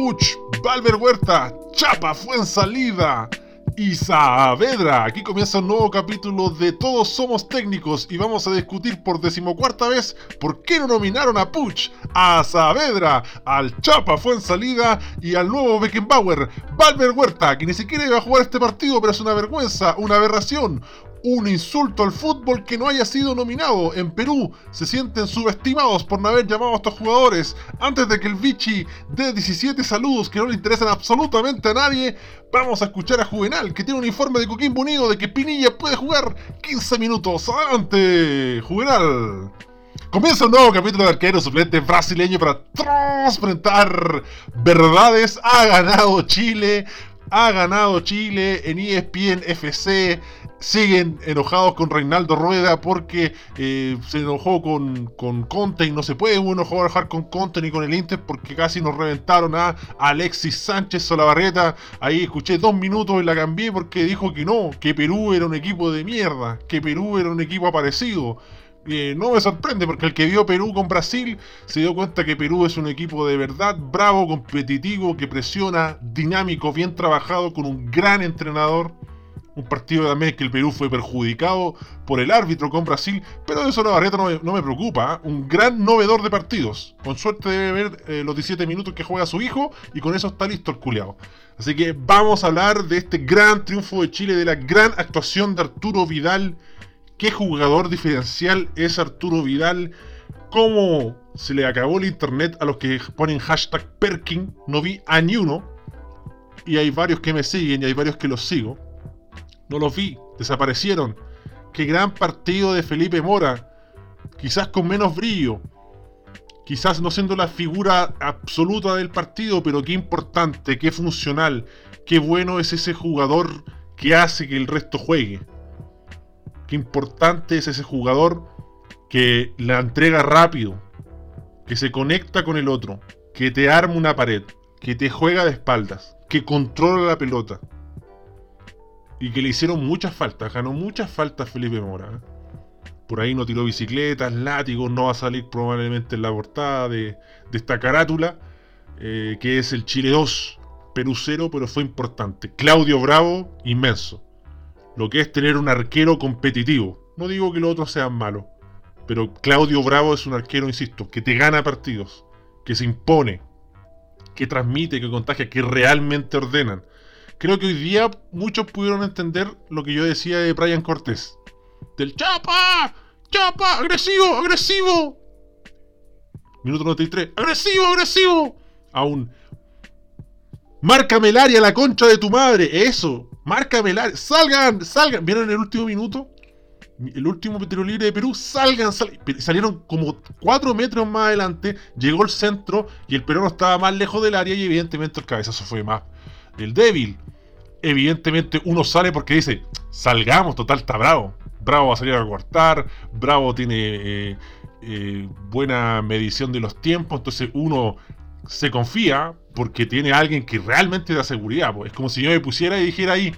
Puch, Valver Huerta, Chapa fue en salida y Saavedra. Aquí comienza un nuevo capítulo de Todos Somos Técnicos y vamos a discutir por decimocuarta vez por qué no nominaron a Puch, a Saavedra, al Chapa fue en salida y al nuevo Beckenbauer, Valver Huerta, que ni siquiera iba a jugar este partido, pero es una vergüenza, una aberración, un insulto al fútbol que no haya sido nominado. En Perú se sienten subestimados por no haber llamado a estos jugadores. Antes de que el Vichy dé 17 saludos que no le interesan absolutamente a nadie, vamos a escuchar a Juvenal, que tiene un informe de Coquimbo Unido de que Pinilla puede jugar 15 minutos. ¡Adelante, Juvenal! Comienza un nuevo capítulo de arquero suplente brasileño para transparentar verdades. Ha ganado Chile, ha ganado Chile en ESPN FC siguen enojados con Reinaldo Rueda porque eh, se enojó con, con, Conte y no se puede uno jugar con Conte ni con el Inter porque casi nos reventaron a Alexis Sánchez Solabarreta. Ahí escuché dos minutos y la cambié porque dijo que no, que Perú era un equipo de mierda, que Perú era un equipo aparecido. No me sorprende porque el que vio Perú con Brasil se dio cuenta que Perú es un equipo de verdad bravo, competitivo, que presiona, dinámico, bien trabajado, con un gran entrenador un partido también que el Perú fue perjudicado por el árbitro con Brasil, pero eso no me, preocupa. ¿eh? Un gran novedor de partidos. Con suerte debe ver eh, los 17 minutos que juega su hijo y con eso está listo el culeado. Así que vamos a hablar de este gran triunfo de Chile, de la gran actuación de Arturo Vidal. ¿Qué jugador diferencial es Arturo Vidal? ¿Cómo se le acabó el internet a los que ponen hashtag Perkin? No vi a ni uno. Y hay varios que me siguen y hay varios que los sigo no los vi, desaparecieron. Qué gran partido de Felipe Mora, quizás con menos brillo, quizás no siendo la figura absoluta del partido, pero qué importante, qué funcional, qué bueno es ese jugador que hace que el resto juegue. Qué importante es ese jugador que la entrega rápido, que se conecta con el otro, que te arma una pared, que te juega de espaldas, que controla la pelota y que le hicieron muchas faltas, ganó muchas faltas Felipe Mora. ¿eh? Por ahí no tiró bicicletas, látigos, no va a salir probablemente en la portada de, esta carátula, eh, que es el Chile 2, Perú 0, pero fue importante. Claudio Bravo, inmenso. Lo que es tener un arquero competitivo. No digo que los otros sean malos, pero Claudio Bravo es un arquero, insisto, que te gana partidos, que se impone, que transmite, que contagia, que realmente ordenan creo que hoy día muchos pudieron entender lo que yo decía de Brian Cortés. Del Chapa, Chapa, agresivo, agresivo. Minuto 93, agresivo, agresivo. Aún. Márcame el área, la concha de tu madre. Eso, márcame el área. Salgan, salgan. ¿Vieron el último minuto? el último tiro libre de Perú, salgan, salgan, salieron como 4 metros más adelante, llegó el centro y el peruano estaba más lejos del área y evidentemente el cabezazo fue más el débil. Evidentemente uno sale porque dice, salgamos, total, está bravo. Bravo va a salir a cortar, Bravo tiene eh, eh, buena medición de los tiempos, entonces uno se confía porque tiene alguien que realmente da seguridad. Es como si yo me pusiera y dijera ahí,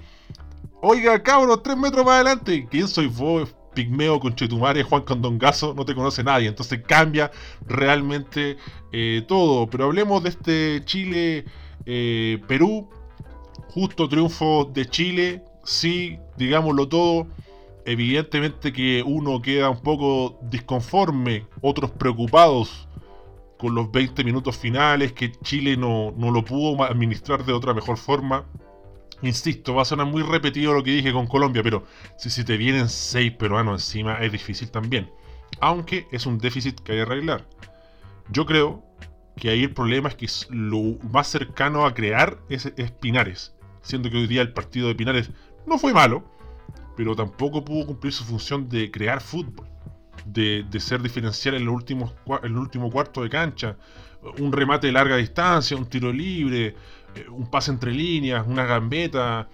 oiga cabros, tres metros más adelante, ¿quién soy vos? Pigmeo con Chetumare, Juan Condongazo, no te conoce nadie. Entonces cambia realmente eh, todo. Pero hablemos de este Chile-Perú justo triunfo de Chile, sí, digámoslo todo. Evidentemente que uno queda un poco disconforme, otros preocupados con los 20 minutos finales, que Chile no, no lo pudo administrar de otra mejor forma. Insisto, va a sonar muy repetido lo que dije con Colombia, pero si, si te vienen 6 peruanos encima es difícil también. Aunque es un déficit que hay que arreglar. Yo creo que ahí el problema es que lo más cercano a crear es, es Pinares siendo que hoy día el partido de Pinares no fue malo, pero tampoco pudo cumplir su función de crear fútbol, de, ser diferencial en, los últimos, en el último cuarto de cancha, un remate de larga distancia, un tiro libre, eh, un pase entre líneas, una gambeta,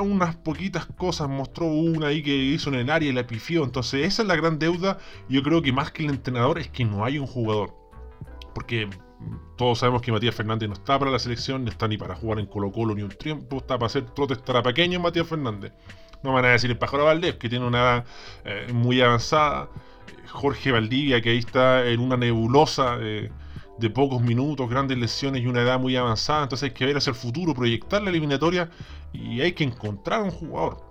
unas poquitas cosas, mostró una ahí que hizo en el área y la pifió. Entonces, esa es la gran deuda. Yo creo que más que el entrenador es que no hay un jugador. Porque todos sabemos que Matías Fernández no está para la selección, no está ni para jugar en Colo Colo ni un tiempo, está para hacer trote pequeño Matías Fernández. No van a decir el Pájaro Valdés, que tiene una edad eh, muy avanzada. Jorge Valdivia, que ahí está en una nebulosa de pocos minutos, grandes lesiones y una edad muy avanzada. Entonces hay que ver hacia el futuro, proyectar la eliminatoria y hay que encontrar un jugador.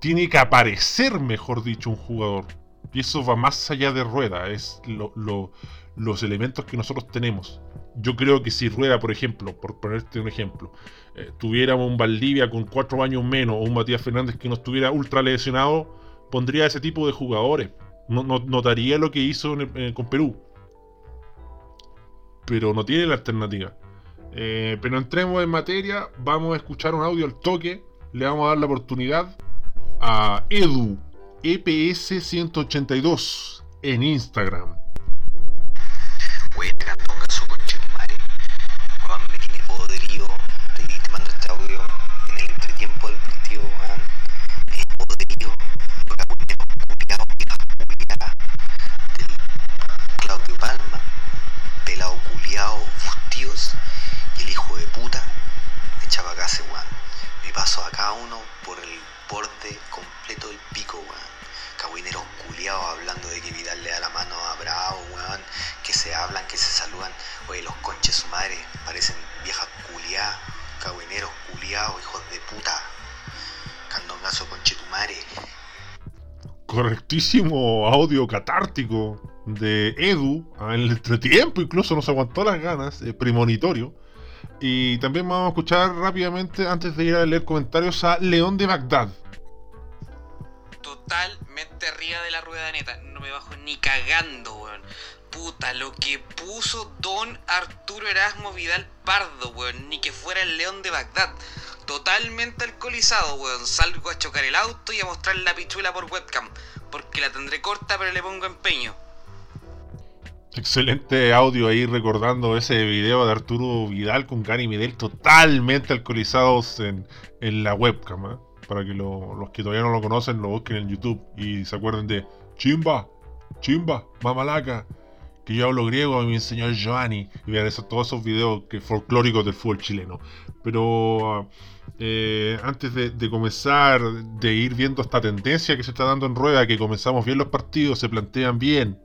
Tiene que aparecer, mejor dicho, un jugador. Y eso va más allá de Rueda, es los elementos que nosotros tenemos. Yo creo que si Rueda, por ejemplo, por ponerte un ejemplo, eh, tuviéramos un Valdivia con cuatro años menos o un Matías Fernández que no estuviera ultra lesionado, pondría ese tipo de jugadores. No, notaría lo que hizo con Perú. Pero no tiene la alternativa. Eh, pero entremos en materia, vamos a escuchar un audio al toque. Le vamos a dar la oportunidad a Edu, EPS 182, en Instagram. Correctísimo audio catártico de Edu, en el entretiempo incluso nos aguantó las ganas, eh, premonitorio. Y también vamos a escuchar rápidamente, antes de ir a leer comentarios, a León de Bagdad. Totalmente arriba de la rueda neta, no me bajo ni cagando, weón. Puta, lo que puso Don Arturo Erasmo Vidal Pardo, weón, ni que fuera el León de Bagdad totalmente alcoholizado, weón. Salgo a chocar el auto y a mostrar la pichula por webcam. Porque la tendré corta, pero le pongo empeño. Excelente audio ahí recordando ese video de Arturo Vidal con Gary Midel totalmente alcoholizados en, la webcam. ¿eh? Para que los que todavía no lo conocen lo busquen en YouTube y se acuerden de Chimba, Chimba, Mamalaca, que yo hablo griego y me enseñó Giovanni. Y vean eso, todos esos videos que folclóricos del fútbol chileno. Pero eh, antes de, comenzar, de ir viendo esta tendencia que se está dando en rueda, que comenzamos bien los partidos, se plantean bien.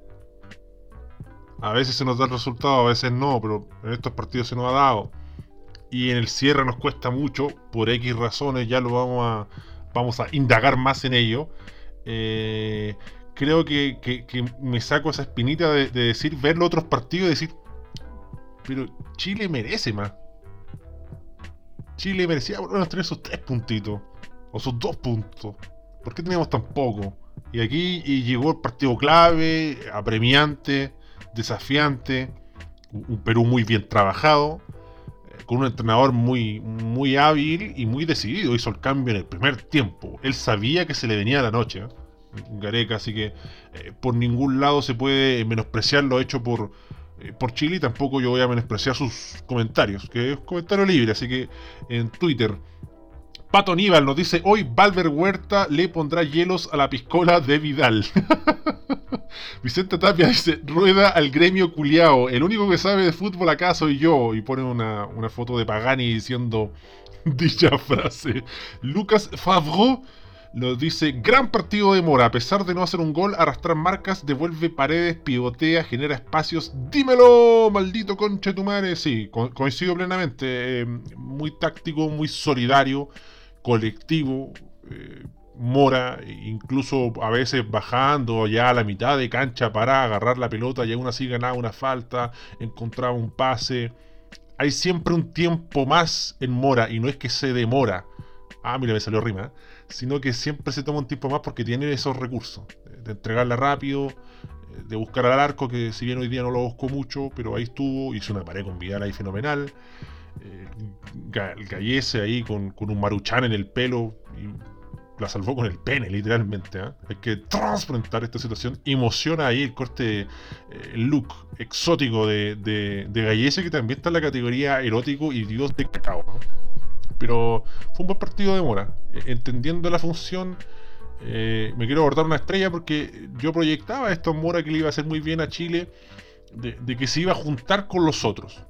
A veces se nos da el resultado, a veces no, pero en estos partidos se nos ha dado. Y en el cierre nos cuesta mucho, por X razones, ya lo vamos a, vamos a indagar más en ello. Eh, creo que, me saco esa espinita de, de decir, ver los otros partidos y decir, pero Chile merece más. Chile merecía por lo menos tener sus tres puntitos. O sus dos puntos. ¿Por qué teníamos tan poco? Y aquí llegó el partido clave, apremiante, desafiante. Un Perú muy bien trabajado. Eh, con un entrenador muy, muy hábil y muy decidido. Hizo el cambio en el primer tiempo. Él sabía que se le venía la noche. ¿eh? Gareca, así que eh, por ningún lado se puede menospreciar lo hecho por, por Chile tampoco yo voy a menospreciar sus comentarios, que es comentario libre, así que en Twitter. Pato Aníbal nos dice, hoy Valver Huerta le pondrá hielos a la piscola de Vidal. Vicente Tapia dice, rueda al gremio culiao, el único que sabe de fútbol acá soy yo. Y pone una, una foto de Pagani diciendo dicha frase. Lucas Favreau nos dice, gran partido de Mora, a pesar de no hacer un gol, arrastrar marcas, devuelve paredes, pivotea, genera espacios. Dímelo, maldito conche tu madre. Sí, coincido plenamente. Eh, muy táctico, muy solidario, colectivo. Eh, Mora, incluso a veces bajando ya a la mitad de cancha para agarrar la pelota y aún así ganaba una falta, encontraba un pase. Hay siempre un tiempo más en Mora y no es que se demora. Ah, mira, me salió rima. ¿eh? Sino que siempre se toma un tiempo más porque tiene esos recursos, de entregarla rápido, eh, de buscar al arco, que si bien hoy día no lo busco mucho, pero ahí estuvo, hizo una pared con Vidal ahí fenomenal, eh, Gallese ahí con, un maruchán en el pelo, y la salvó con el pene, literalmente. ¿eh? Hay que transplantar esta situación. Emociona ahí el corte, el look exótico de, de, Gallese, que también está en la categoría erótico y dios de cacao. Pero fue un buen partido de Mora. E, entendiendo la función, eh, me quiero abordar una estrella porque yo proyectaba esto en Mora que le iba a hacer muy bien a Chile, de, que se iba a juntar con los otros.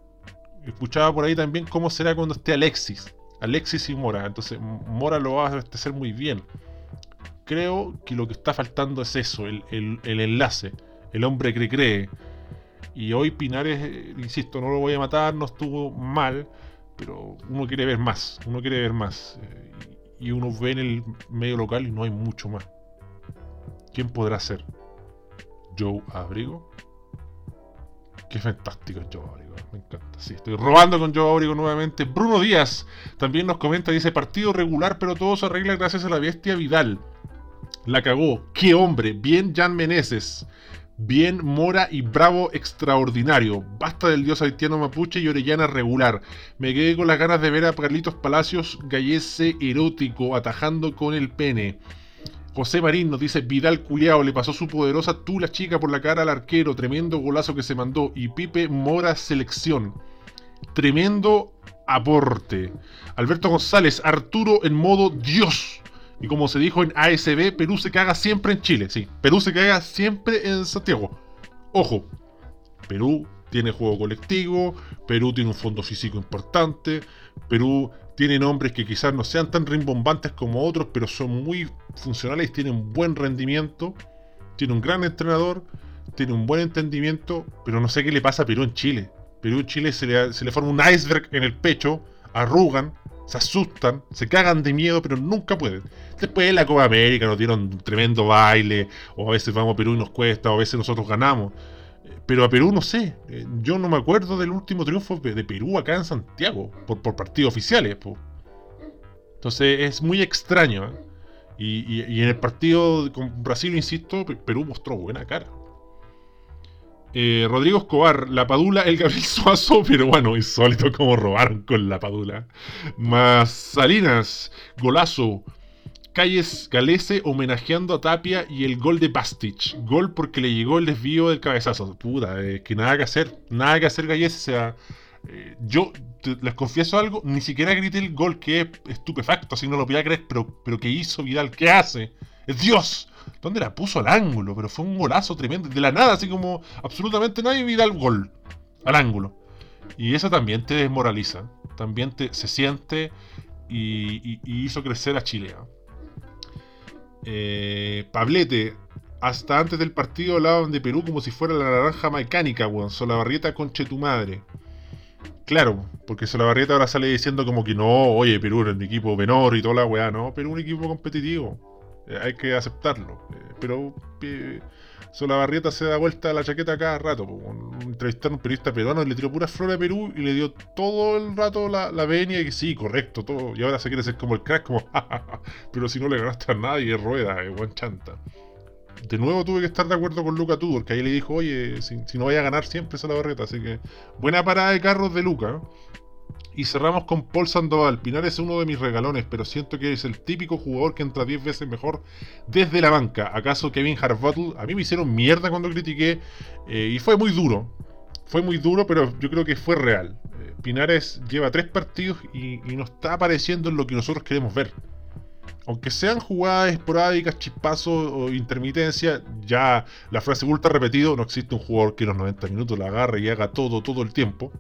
Escuchaba por ahí también cómo será cuando esté Alexis. Alexis y Mora. Entonces Mora lo va a hacer muy bien. Creo que lo que está faltando es eso, el, el enlace, el hombre que cree. Y hoy Pinares, eh, insisto, no lo voy a matar, no estuvo mal, pero uno quiere ver más, uno quiere ver más. Eh, y uno ve en el medio local y no hay mucho más. ¿Quién podrá ser? Joe Abrigo. Qué fantástico Joe Abrigo, me encanta. Sí, estoy robando con Joe Abrigo nuevamente. Bruno Díaz también nos comenta, dice partido regular, pero todo se arregla gracias a la bestia Vidal. La cagó. Qué hombre. Bien Jan Meneses. Bien Mora y Bravo extraordinario. Basta del dios haitiano mapuche y Orellana regular. Me quedé con las ganas de ver a Carlitos Palacios gallese erótico atajando con el pene. José Marín nos dice, Vidal culiao le pasó su poderosa tula chica por la cara al arquero, tremendo golazo que se mandó. Y Pipe Mora selección. Tremendo aporte. Alberto González, Arturo en modo Dios. Y como se dijo en ASB, Perú se caga siempre en Chile, sí. Perú se caga siempre en Santiago. Ojo, Perú tiene juego colectivo, Perú tiene un fondo físico importante, Perú tiene nombres que quizás no sean tan rimbombantes como otros, pero son muy funcionales, tienen buen rendimiento, tiene un gran entrenador, tiene un buen entendimiento, pero no sé qué le pasa a Perú en Chile. Perú en Chile se le, se le forma un iceberg en el pecho, arrugan, se asustan, se cagan de miedo, pero nunca pueden. Después en la Copa América nos dieron tremendo baile, o a veces vamos a Perú y nos cuesta, o a veces nosotros ganamos. Pero a Perú no sé, eh, yo no me acuerdo del último triunfo de Perú acá en Santiago, por, por partidos oficiales. Entonces es muy extraño. ¿eh? Y, y, en el partido con Brasil, insisto, Perú mostró buena cara. Eh, Rodrigo Escobar, La Padula, el Gabriel Suazo, pero bueno, insólito como robaron con La Padula. Más Golazo, Calles Galese homenajeando a Tapia y el gol de Bastich. Gol porque le llegó el desvío del cabezazo. Puta, que nada que hacer, nada que hacer Galles. O sea, eh, yo les confieso algo, ni siquiera grité el gol que es estupefacto, así no lo podía creer, pero, pero ¿qué hizo Vidal? ¿Qué hace? ¡Es Dios! ¿Dónde la puso al ángulo? Pero fue un golazo tremendo. De la nada, así como absolutamente nadie vida el gol. Al ángulo. Y eso también te desmoraliza. También te, se siente y, hizo crecer a Chile. Eh, Pablete, hasta antes del partido hablaban de Perú como si fuera la naranja mecánica, weón. Solabarrieta conche tu madre. Claro, porque Solabarrieta ahora sale diciendo como que no, oye, Perú es un equipo menor y toda la weá, no, Perú es un equipo competitivo. Eh, hay que aceptarlo. Eh, pero eh, Solabarrieta se da vuelta a la chaqueta cada rato. Entrevistaron a un periodista peruano y le tiró pura flor a Perú y le dio todo el rato la, la venia y que sí, correcto, todo. Y ahora se quiere ser como el crack, como pero si no le ganaste a nadie, rueda, es buen chanta. De nuevo tuve que estar de acuerdo con Luca Tudor, que ahí le dijo, oye, si, no vaya a ganar siempre Solabarrieta. Así que buena parada de carros de Luca. Y cerramos con Paul Sandoval. Pinar es uno de mis regalones, pero siento que es el típico jugador que entra 10 veces mejor desde la banca. ¿Acaso Kevin Harbottle? A mí me hicieron mierda cuando critiqué eh, y fue muy duro. Fue muy duro, pero yo creo que fue real. Eh, Pinares lleva tres partidos y, no está apareciendo en lo que nosotros queremos ver. Aunque sean jugadas esporádicas, chispazos o intermitencia, ya la frase ultra repetido, no existe un jugador que en los 90 minutos la agarre y haga todo todo el tiempo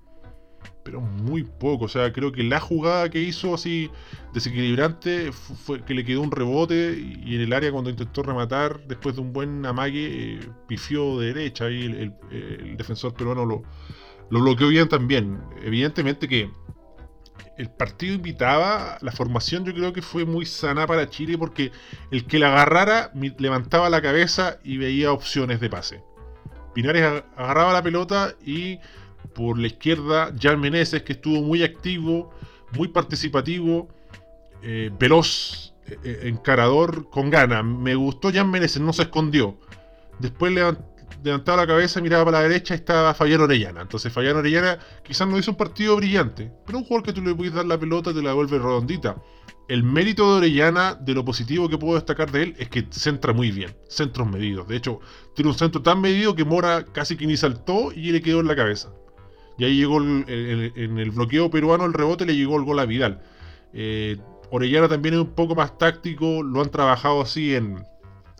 pero muy poco. O sea, creo que la jugada que hizo así desequilibrante fue que le quedó un rebote y en el área cuando intentó rematar, después de un buen amague, eh, pifió de derecha y el, defensor peruano lo, lo bloqueó bien también. Evidentemente que el partido invitaba, la formación yo creo que fue muy sana para Chile porque el que la agarrara levantaba la cabeza y veía opciones de pase. Pinares agarraba la pelota y por la izquierda, Jan Meneses, que estuvo muy activo, muy participativo, eh, veloz, eh, eh, encarador, con ganas. Me gustó Jan Meneses, no se escondió. Después levantaba la cabeza, miraba para la derecha y estaba Fabián Orellana. Entonces Fabián Orellana quizás no hizo un partido brillante, pero un jugador que tú le puedes dar la pelota te la vuelve redondita. El mérito de Orellana, de lo positivo que puedo destacar de él, es que centra muy bien, centros medidos. De hecho, tiene un centro tan medido que Mora casi que ni saltó y le quedó en la cabeza. Y ahí llegó en el bloqueo peruano el rebote, le llegó el gol a Vidal. Eh, Orellana también es un poco más táctico, lo han trabajado así en,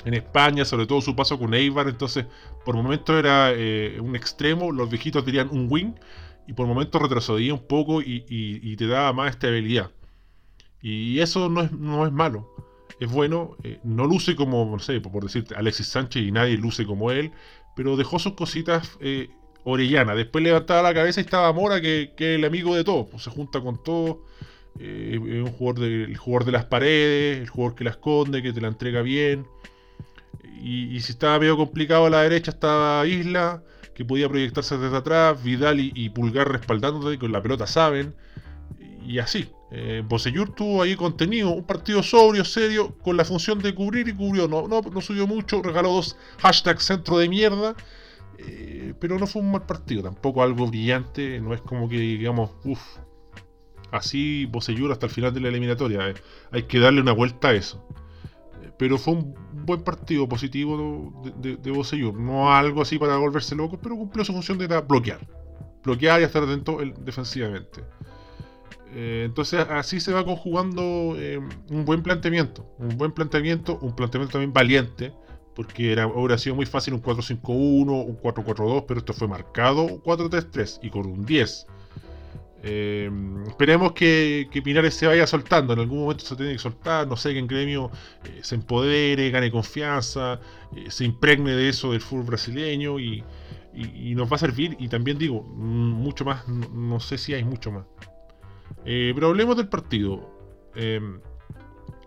España, sobre todo su paso con Eibar, entonces por momentos era eh, un extremo, los viejitos dirían un wing, y por momentos retrocedía un poco y, te daba más estabilidad. Y eso no es, no es malo, es bueno, eh, no luce como, no sé, por decirte, Alexis Sánchez y nadie luce como él, pero dejó sus cositas Orellana. Después levantaba la cabeza y estaba Mora, que, es el amigo de todos. Pues se junta con todos. Eh, un jugador de, el jugador de las paredes, el jugador que la esconde, que te la entrega bien. Y, si estaba medio complicado a la derecha estaba Isla, que podía proyectarse desde atrás, Vidal y, Pulgar respaldándote, con la pelota saben. Y así. Eh, tuvo ahí contenido, un partido sobrio, serio, con la función de cubrir y cubrió. No, no, no subió mucho, regaló dos hashtags centro de mierda. Eh, pero no fue un mal partido, tampoco algo brillante. No es como que digamos, uff, así Bosellur hasta el final de la eliminatoria. Eh. Hay que darle una vuelta a eso. Eh, pero fue un buen partido positivo de, de, No algo así para volverse loco, pero cumplió su función de bloquear. Bloquear y estar atento defensivamente. Entonces así se va conjugando un buen planteamiento. Un buen planteamiento, un planteamiento también valiente. Porque era, hubiera sido muy fácil un 4-5-1, un 4-4-2, pero esto fue marcado 4-3-3 y con un 10. Eh, esperemos que, Pinares se vaya soltando. En algún momento se tiene que soltar. No sé, que en gremio eh, se empodere, gane confianza, eh, se impregne de eso del fútbol brasileño y, nos va a servir. Y también digo, mm, mucho más. No, sé si hay mucho más. pero hablemos del partido.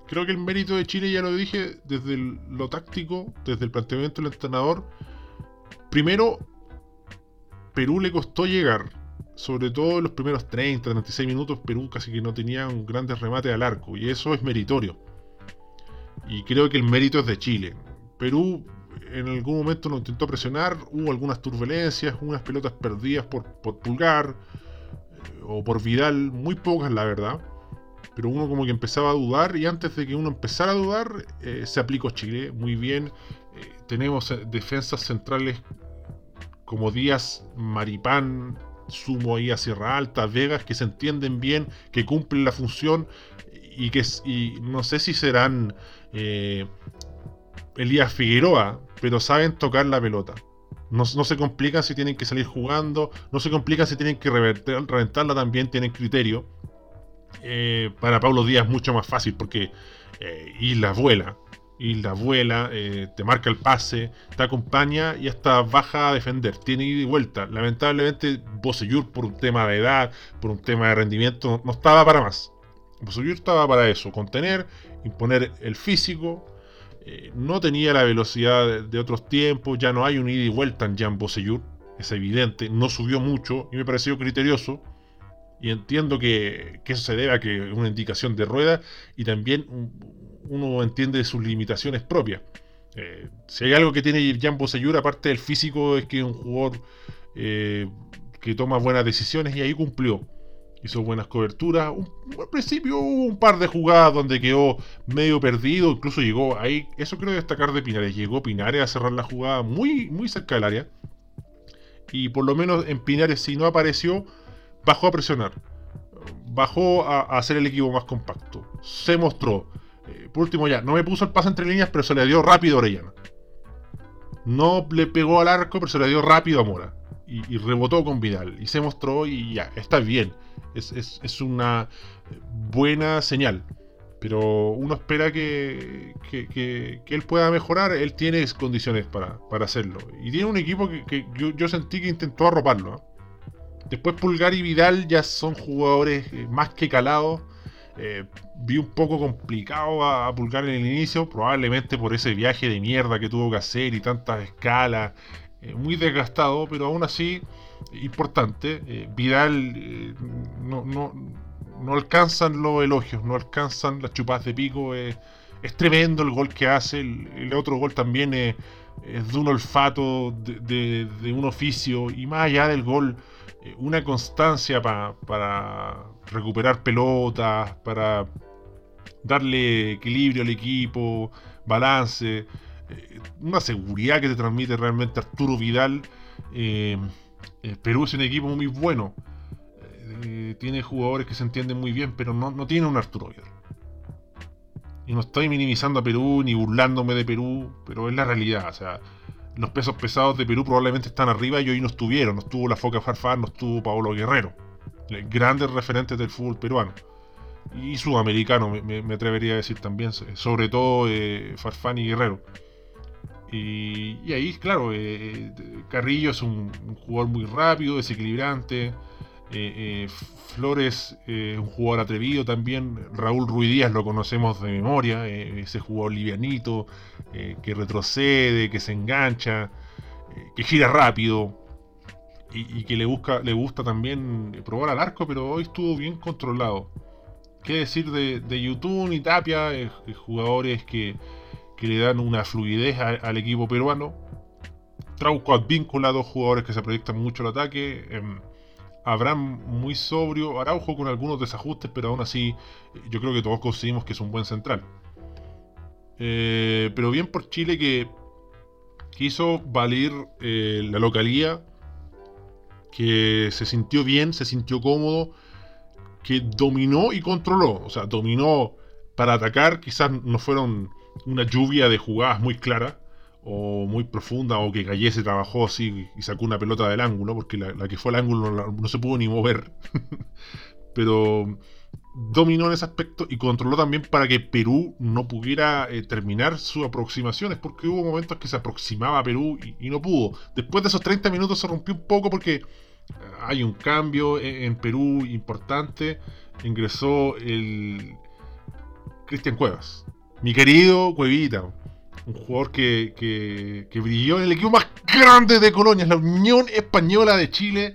Creo que el mérito de Chile, ya lo dije, desde lo táctico, desde el planteamiento del entrenador. Primero, Perú le costó llegar sobre todo en los primeros 30, 36 minutos, Perú casi que no tenía un grandes remates al arco, y eso es meritorio. Y creo que el mérito es de Chile. Perú en algún momento lo intentó presionar, hubo algunas turbulencias, unas pelotas perdidas por, Pulgar eh, o por Vidal, muy pocas la verdad. Pero uno como que empezaba a dudar y antes de que uno empezara a dudar, eh, se aplicó Chile muy bien. Eh, tenemos defensas centrales como Díaz, Maripán, sumo ahí a Sierra Alta, Vegas, que se entienden bien, que cumplen la función y que no sé si serán eh, Elías Figueroa, pero saben tocar la pelota. No, se complican si tienen que salir jugando, no se complican si tienen que reventarla también, tienen criterio. Eh, para Pablo Díaz mucho más fácil porque eh, Isla vuela y la abuela eh, te marca el pase, te acompaña y hasta baja a defender, tiene ida y vuelta. Lamentablemente, Bosellur, por un tema de edad, por un tema de rendimiento, no, estaba para más. Bosellur estaba para eso, contener, imponer el físico. Eh, no tenía la velocidad de, otros tiempos, ya no hay un ida y vuelta en Jan Bosellur, es evidente, no subió mucho y me pareció criterioso. Y entiendo que, que eso se debe a que una indicación de rueda y también uno entiende sus limitaciones propias. Eh, si hay algo que tiene Jan Bosellur, aparte del físico, es que es un jugador eh, que toma buenas decisiones y ahí cumplió. Hizo buenas coberturas. al principio hubo un par de jugadas donde quedó medio perdido. Incluso llegó ahí. Eso quiero destacar de Pinares. Llegó Pinares a cerrar la jugada muy, muy cerca del área. Y por lo menos en Pinares, si no apareció, bajó a presionar. Bajó a hacer el equipo más compacto. Se mostró eh, por último, ya, no me puso el pase entre líneas, pero se le dio rápido a Orellana. No le pegó al arco, pero se le dio rápido a Mora. Y, rebotó con Vidal. Y se mostró y ya, está bien. Es, una buena señal. Pero uno espera que, él pueda mejorar. Él tiene condiciones para, hacerlo. Y tiene un equipo que, yo, sentí que intentó arroparlo. ¿eh? Después Pulgar y Vidal ya son jugadores eh, más que calados eh, vi un poco complicado a, Pulgar en el inicio, probablemente por ese viaje de mierda que tuvo que hacer y tantas escalas, eh, muy desgastado, pero aún así importante. Vidal no, no, no, alcanzan los elogios, no alcanzan las chupas de pico. es tremendo el gol que hace, el, otro gol también es, de un olfato, de, un oficio, y más allá del gol, una constancia para recuperar pelotas, para darle equilibrio al equipo, balance, eh, una seguridad que te transmite realmente Arturo Vidal. Eh, eh, Perú es un equipo muy bueno, tiene jugadores que se entienden muy bien, pero no, no tiene un Arturo Vidal. Y no estoy minimizando a Perú ni burlándome de Perú, pero es la realidad. Los pesos pesados de Perú probablemente están arriba y hoy no estuvieron. No estuvo la Foca Farfán, no estuvo Pablo Guerrero. Grandes referentes del fútbol peruano. Y sudamericano, me, atrevería a decir también. Sobre todo eh, Farfán y Guerrero. Y, ahí, claro, eh, Carrillo es un, jugador muy rápido, desequilibrante. Flores es un jugador atrevido también. Raúl Ruiz Díaz lo conocemos de memoria, ese jugador livianito, que retrocede, que se engancha, que gira rápido y, que le, gusta también probar al arco, pero hoy estuvo bien controlado. ¿Qué decir de, de YouTube y Tapia? Eh, eh, jugadores que, le dan una fluidez al equipo peruano. Trauco Advíncula, dos jugadores que se proyectan mucho el ataque. Abraham muy sobrio. Araujo con algunos desajustes, pero aún así yo creo que todos conseguimos que es un buen central. Eh, pero bien por Chile que quiso valer la localía que se sintió bien, se sintió cómodo, que dominó y controló. O sea, dominó para atacar, quizás no fueron una lluvia de jugadas muy clara o muy profunda o que Gallese trabajó así y sacó una pelota del ángulo, porque la, que fue al ángulo no, se pudo ni mover. Pero dominó en ese aspecto y controló también para que Perú no pudiera eh, terminar sus aproximaciones, porque hubo momentos que se aproximaba a Perú y, y, no pudo. Después de esos 30 minutos se rompió un poco porque hay un cambio en, Perú importante. Ingresó el Cristian Cuevas. Mi querido Cuevita. Un jugador que, brilló en el equipo más grande de Colonia, la Unión Española de Chile.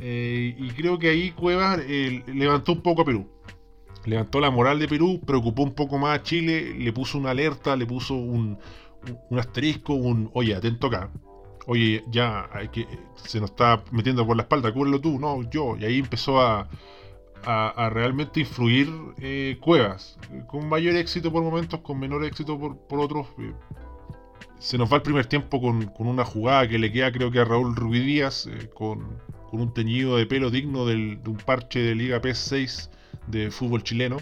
Eh, y creo que ahí Cuevas eh, levantó un poco a Perú. Levantó la moral de Perú, preocupó un poco más a Chile, le puso una alerta, le puso un, un asterisco, un oye, atento acá oye, ya que, se nos está metiendo por la espalda, cúbrelo tú, no, yo. Y ahí empezó a, a, realmente influir eh, Cuevas, con mayor éxito por momentos, con menor éxito por, por otros. Eh, se nos va el primer tiempo con, una jugada que le queda creo que a Raúl Rubí Díaz, eh, con, un teñido de pelo digno de un parche de Liga PS6 de fútbol chileno.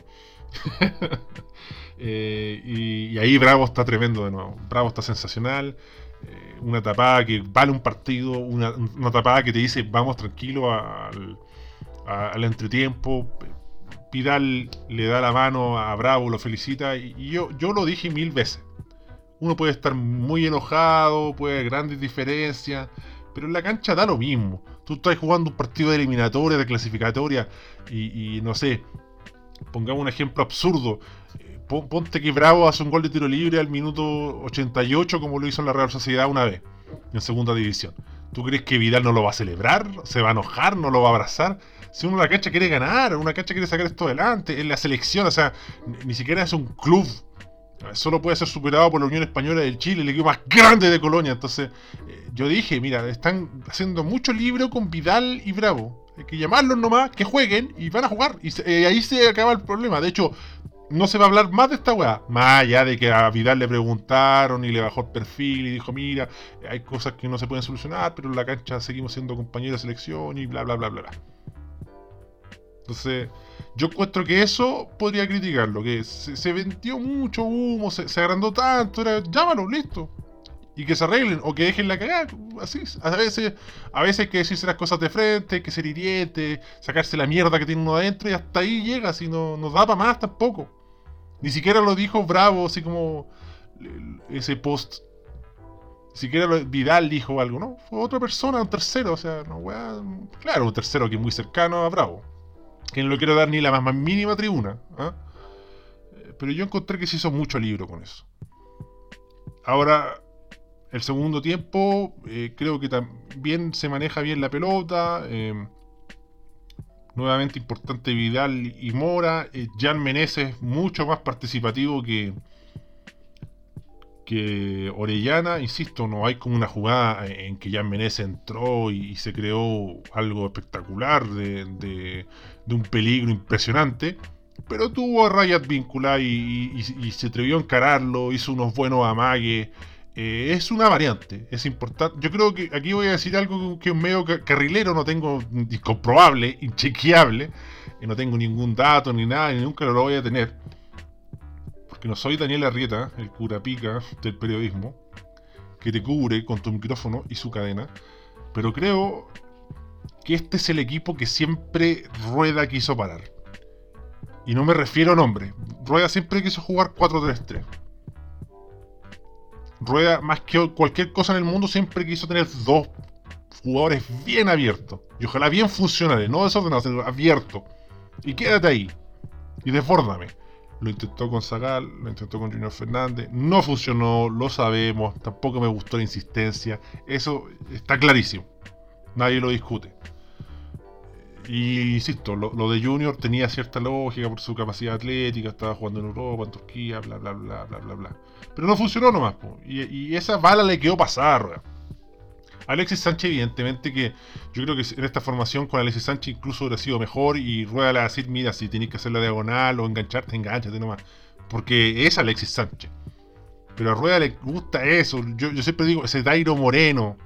y, ahí Bravo está tremendo de nuevo. Bravo está sensacional. Eh, una tapada que vale un partido, una, tapada que te dice vamos tranquilo al, al entretiempo. Pidal le da la mano a Bravo, lo felicita y, yo, yo lo dije mil veces. Uno puede estar muy enojado, puede haber grandes diferencias, pero en la cancha da lo mismo. Tú estás jugando un partido de eliminatoria, de clasificatoria, y, y no sé, pongamos un ejemplo absurdo ponte que Bravo hace un gol de tiro libre al minuto 88 como lo hizo en la Real Sociedad una vez, en segunda división. ¿Tú crees que Vidal no lo va a celebrar? ¿Se va a enojar? ¿No lo va a abrazar? Si uno la cancha quiere ganar, una cancha quiere sacar esto adelante, en la selección, o sea, ni, siquiera es un club. Solo puede ser superado por la Unión Española del Chile, el equipo más grande de Colonia. Entonces, eh, yo dije, mira, están haciendo mucho libro con Vidal y Bravo. Hay que llamarlos nomás, que jueguen y van a jugar. Y eh, ahí se acaba el problema. De hecho, no se va a hablar más de esta weá. Más allá de que a Vidal le preguntaron y le bajó el perfil y dijo, mira, hay cosas que no se pueden solucionar, pero en la cancha seguimos siendo compañeros de selección y bla, bla, bla, bla, bla. Entonces, yo encuentro que eso podría criticarlo, que se, se vendió mucho humo, se, agrandó tanto, era, llámalo, listo. Y que se arreglen, o que dejen la cagada, así. A veces, a veces hay que decirse las cosas de frente, hay que ser hiriente, sacarse la mierda que tiene uno adentro y hasta ahí llega, si no nos da para más tampoco. Ni siquiera lo dijo Bravo, así como ese post. Ni siquiera Vidal dijo algo, ¿no? Fue otra persona, un tercero, o sea, no, weá, claro, un tercero que es muy cercano a Bravo. Que no le quiero dar ni la más mínima tribuna. ¿ah? Eh, pero yo encontré que se hizo mucho libro con eso. Ahora, el segundo tiempo, eh, creo que también se maneja bien la pelota. Eh, nuevamente importante Vidal y Mora. Eh, Jan Meneses mucho más participativo que, que Orellana. Insisto, no hay como una jugada en que Jan Meneses entró y, se creó algo espectacular de, un peligro impresionante. Pero tuvo a Rayat Víncula y, y, se atrevió a encararlo, hizo unos buenos amagues. Eh, es una variante, es importante. Yo creo que aquí voy a decir algo que es medio carrilero, no tengo incomprobable, inchequeable, y no tengo ningún dato ni nada, y nunca lo voy a tener. Porque no soy Daniel Arrieta, el cura pica del periodismo, que te cubre con tu micrófono y su cadena. Pero creo que este es el equipo que siempre Rueda quiso parar. Y no me refiero a nombre. Rueda siempre quiso jugar 4-3-3 Rueda, más que cualquier cosa en el mundo, siempre quiso tener dos jugadores bien abiertos. Y ojalá bien funcionales, no desordenados, sino abiertos. Y quédate ahí. Y desbórdame. Lo intentó con Zagal, lo intentó con Junior Fernández. No funcionó, lo sabemos. Tampoco me gustó la insistencia. Eso está clarísimo. Nadie lo discute. Y insisto, lo, de Junior tenía cierta lógica por su capacidad atlética, estaba jugando en Europa, en Turquía, bla, bla, bla, bla, bla, bla. Pero no funcionó nomás, Y, esa bala le quedó pasar, Alexis Sánchez, evidentemente que yo creo que en esta formación con Alexis Sánchez incluso hubiera sido mejor y Rueda le va a decir, mira, si tenés que hacer la diagonal o engancharte, enganchate nomás. Porque es Alexis Sánchez. Pero a Rueda le gusta eso. Yo, yo siempre digo, ese Dairo Moreno,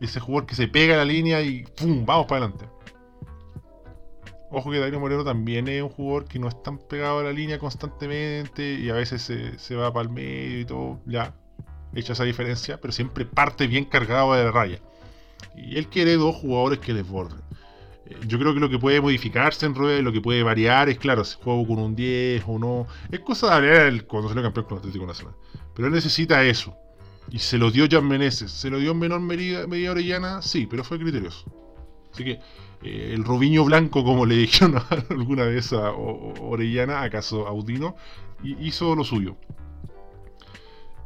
ese jugador que se pega a la línea y ¡pum! Vamos para adelante. Ojo que Dairo Moreno también es un jugador que no es tan pegado a la línea constantemente y a veces se, va para el medio y todo, ya, hecha esa diferencia, pero siempre parte bien cargado de la raya. Y él quiere dos jugadores que desborden. Eh, yo creo que lo que puede modificarse en Rueda lo que puede variar es, claro, si juego con un 10 o no. Es cosa de hablar cuando salió campeón con Atlético Nacional. Pero él necesita eso. Y se lo dio Jan Meneses. ¿Se lo dio en menor medida, medida Orellana? Sí, pero fue criterioso. Así que eh, el Robiño Blanco, como le dijeron alguna vez a Orellana, acaso Audino, hizo lo suyo.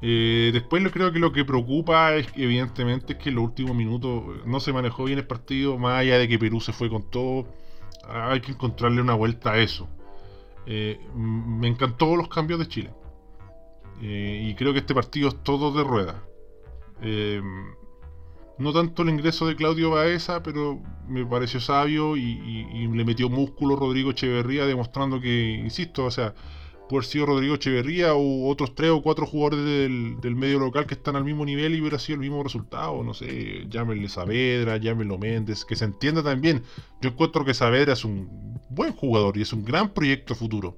Eh, después creo que lo que preocupa es evidentemente es que en los últimos minutos no se manejó bien el partido, más allá de que Perú se fue con todo, hay que encontrarle una vuelta a eso. Eh, me encantó los cambios de Chile. y creo que este partido es todo de rueda. No tanto el ingreso de Claudio Baeza, pero me pareció sabio y, le metió músculo Rodrigo Echeverría, demostrando que, insisto, o sea, puede haber sido Rodrigo Echeverría o otros tres o cuatro jugadores del, medio local que están al mismo nivel y hubiera sido el mismo resultado. No sé, llámenle Saavedra, llámenlo Méndez, que se entienda también. Yo encuentro que Saavedra es un buen jugador y es un gran proyecto futuro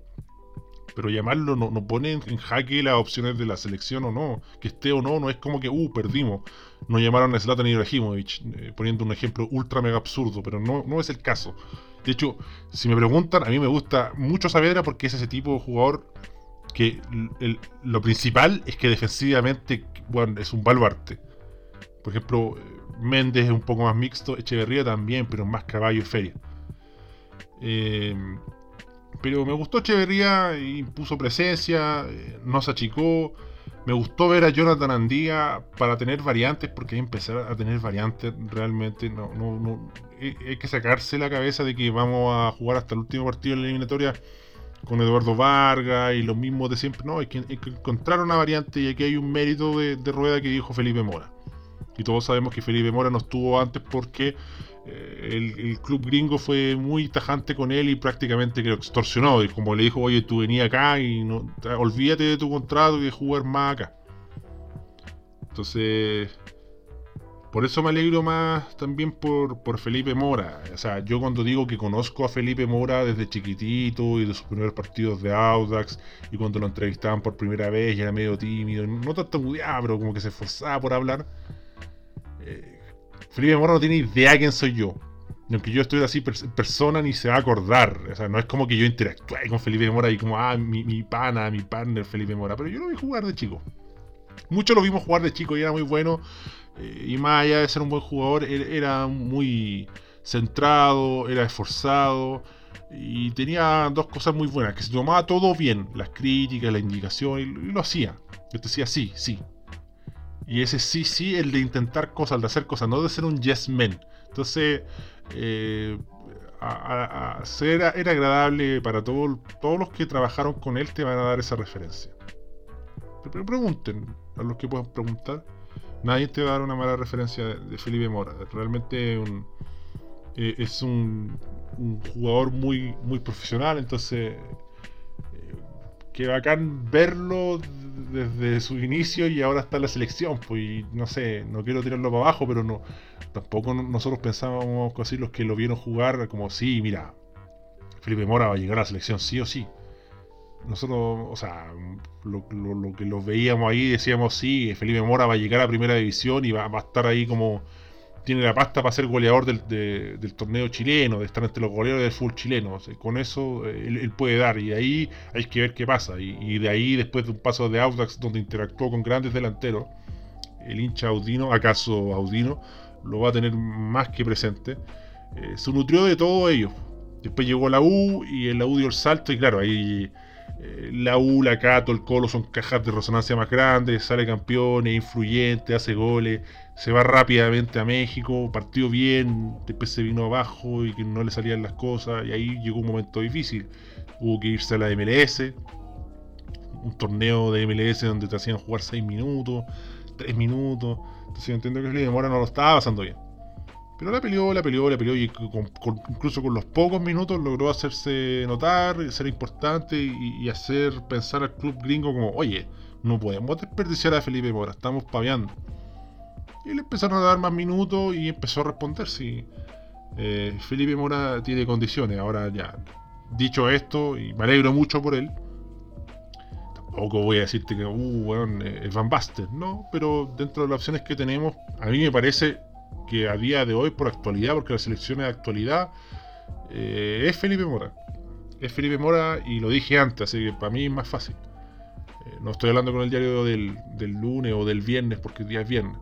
pero llamarlo no, no, pone en jaque las opciones de la selección o no, que esté o no, no es como que, uh, perdimos. No llamaron a Zlatan Ibrahimovic, eh, poniendo un ejemplo ultra mega absurdo, pero no, no es el caso. De hecho, si me preguntan, a mí me gusta mucho Saavedra porque es ese tipo de jugador que lo principal es que defensivamente, bueno, es un baluarte. Por ejemplo, Méndez es un poco más mixto, Echeverría también, pero más caballo y feria. Eh, pero me gustó Echeverría, impuso presencia, eh, no se achicó. Me gustó ver a Jonathan Andía para tener variantes, porque hay que empezar a tener variantes realmente. No, no, no, hay que sacarse la cabeza de que vamos a jugar hasta el último partido de la eliminatoria con Eduardo Vargas y los mismos de siempre. No, hay que, encontrar una variante y aquí hay un mérito de, de rueda que dijo Felipe Mora. Y todos sabemos que Felipe Mora no estuvo antes porque eh, el, club gringo fue muy tajante con él y prácticamente que lo extorsionó. Y como le dijo, oye, tú venías acá y no, olvídate de tu contrato y de jugar más acá. Entonces, por eso me alegro más también por, por, Felipe Mora. O sea, yo cuando digo que conozco a Felipe Mora desde chiquitito y de sus primeros partidos de Audax y cuando lo entrevistaban por primera vez y era medio tímido, no tanto mudeado, pero como que se esforzaba por hablar. Eh, Felipe Mora no tiene idea de quién soy yo. Ni aunque yo estuviera así persona, ni se va a acordar. O sea, no es como que yo interactúe con Felipe Mora y como, ah, mi, mi pana, mi partner Felipe Mora. Pero yo lo vi jugar de chico. Muchos lo vimos jugar de chico y era muy bueno. Eh, y más allá de ser un buen jugador, era muy centrado, era esforzado. Y tenía dos cosas muy buenas, que se tomaba todo bien, las críticas, la indicación, y, lo hacía. Yo te decía, sí, sí, y ese sí, sí, el de intentar cosas, el de hacer cosas, no de ser un yes man. Entonces, eh, era agradable para todo, todos los que trabajaron con él, te van a dar esa referencia. Pero pregunten a los que puedan preguntar. Nadie te va a dar una mala referencia de, Felipe Mora. Realmente eh, es un, un, jugador muy, muy profesional, entonces que bacán verlo desde su inicio y ahora está en la selección. Pues no sé, no quiero tirarlo para abajo, pero no tampoco nosotros pensábamos así los que lo vieron jugar como sí, mira, Felipe Mora va a llegar a la selección sí o sí. Nosotros, o sea, lo, que lo veíamos ahí decíamos sí, Felipe Mora va a llegar a primera división y va, a estar ahí como tiene la pasta para ser goleador del, torneo chileno, de estar entre los goleadores del fútbol chileno. con eso eh, él, puede dar y ahí hay que ver qué pasa. Y, de ahí, después de un paso de Audax donde interactuó con grandes delanteros, el hincha Audino, acaso Audino, lo va a tener más que presente. Eh, se nutrió de todo ello. Después llegó la U y el la U dio el salto y claro, ahí eh, la U, la Cato, el Colo son cajas de resonancia más grandes, sale campeón, es influyente, hace goles, se va rápidamente a México, partió bien, después se vino abajo y que no le salían las cosas y ahí llegó un momento difícil. Hubo que irse a la MLS, un torneo de MLS donde te hacían jugar 6 minutos, 3 minutos. Entonces yo entiendo que Felipe Mora no lo estaba pasando bien. Pero la peleó, la peleó, la peleó y incluso con los pocos minutos logró hacerse notar, ser importante y, hacer pensar al club gringo como, oye, no podemos desperdiciar a Felipe Mora, estamos paveando. Y le empezaron a dar más minutos y empezó a responder si eh, Felipe Mora tiene condiciones. Ahora ya, dicho esto, y me alegro mucho por él, tampoco voy a decirte que, uh, bueno, es Van Basten, no, pero dentro de las opciones que tenemos, a mí me parece que a día de hoy, por actualidad, porque la selección es de actualidad, eh, es Felipe Mora. Es Felipe Mora y lo dije antes, así que para mí es más fácil. Eh, no estoy hablando con el diario del, lunes o del viernes, porque el día es viernes.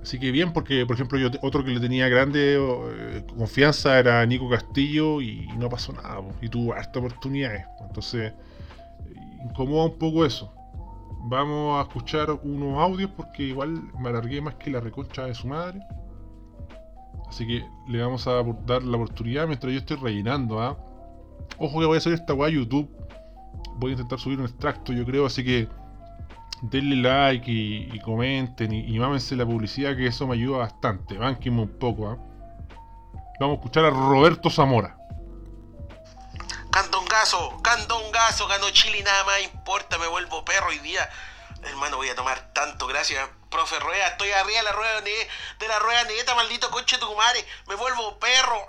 Así que bien, porque por ejemplo yo otro que le tenía grande eh, confianza era Nico Castillo y, no pasó nada, y tuvo harta oportunidades. Entonces, incomoda un poco eso. Vamos a escuchar unos audios porque igual me alargué más que la reconcha de su madre. Así que le vamos a dar la oportunidad mientras yo estoy rellenando. ¿ah? Ojo que voy a hacer esta weá a YouTube. Voy a intentar subir un extracto, yo creo. Así que denle like y, comenten y, mámense la publicidad que eso me ayuda bastante. Banquenme un poco. ¿ah? Vamos a escuchar a Roberto Zamora. Candongazo, candongazo, ganó Chile y nada más importa, me vuelvo perro hoy día. Hermano, voy a tomar tanto, gracias. Profe Rueda, estoy arriba de la rueda de, la rueda neta, maldito coche tu madre. Me vuelvo perro.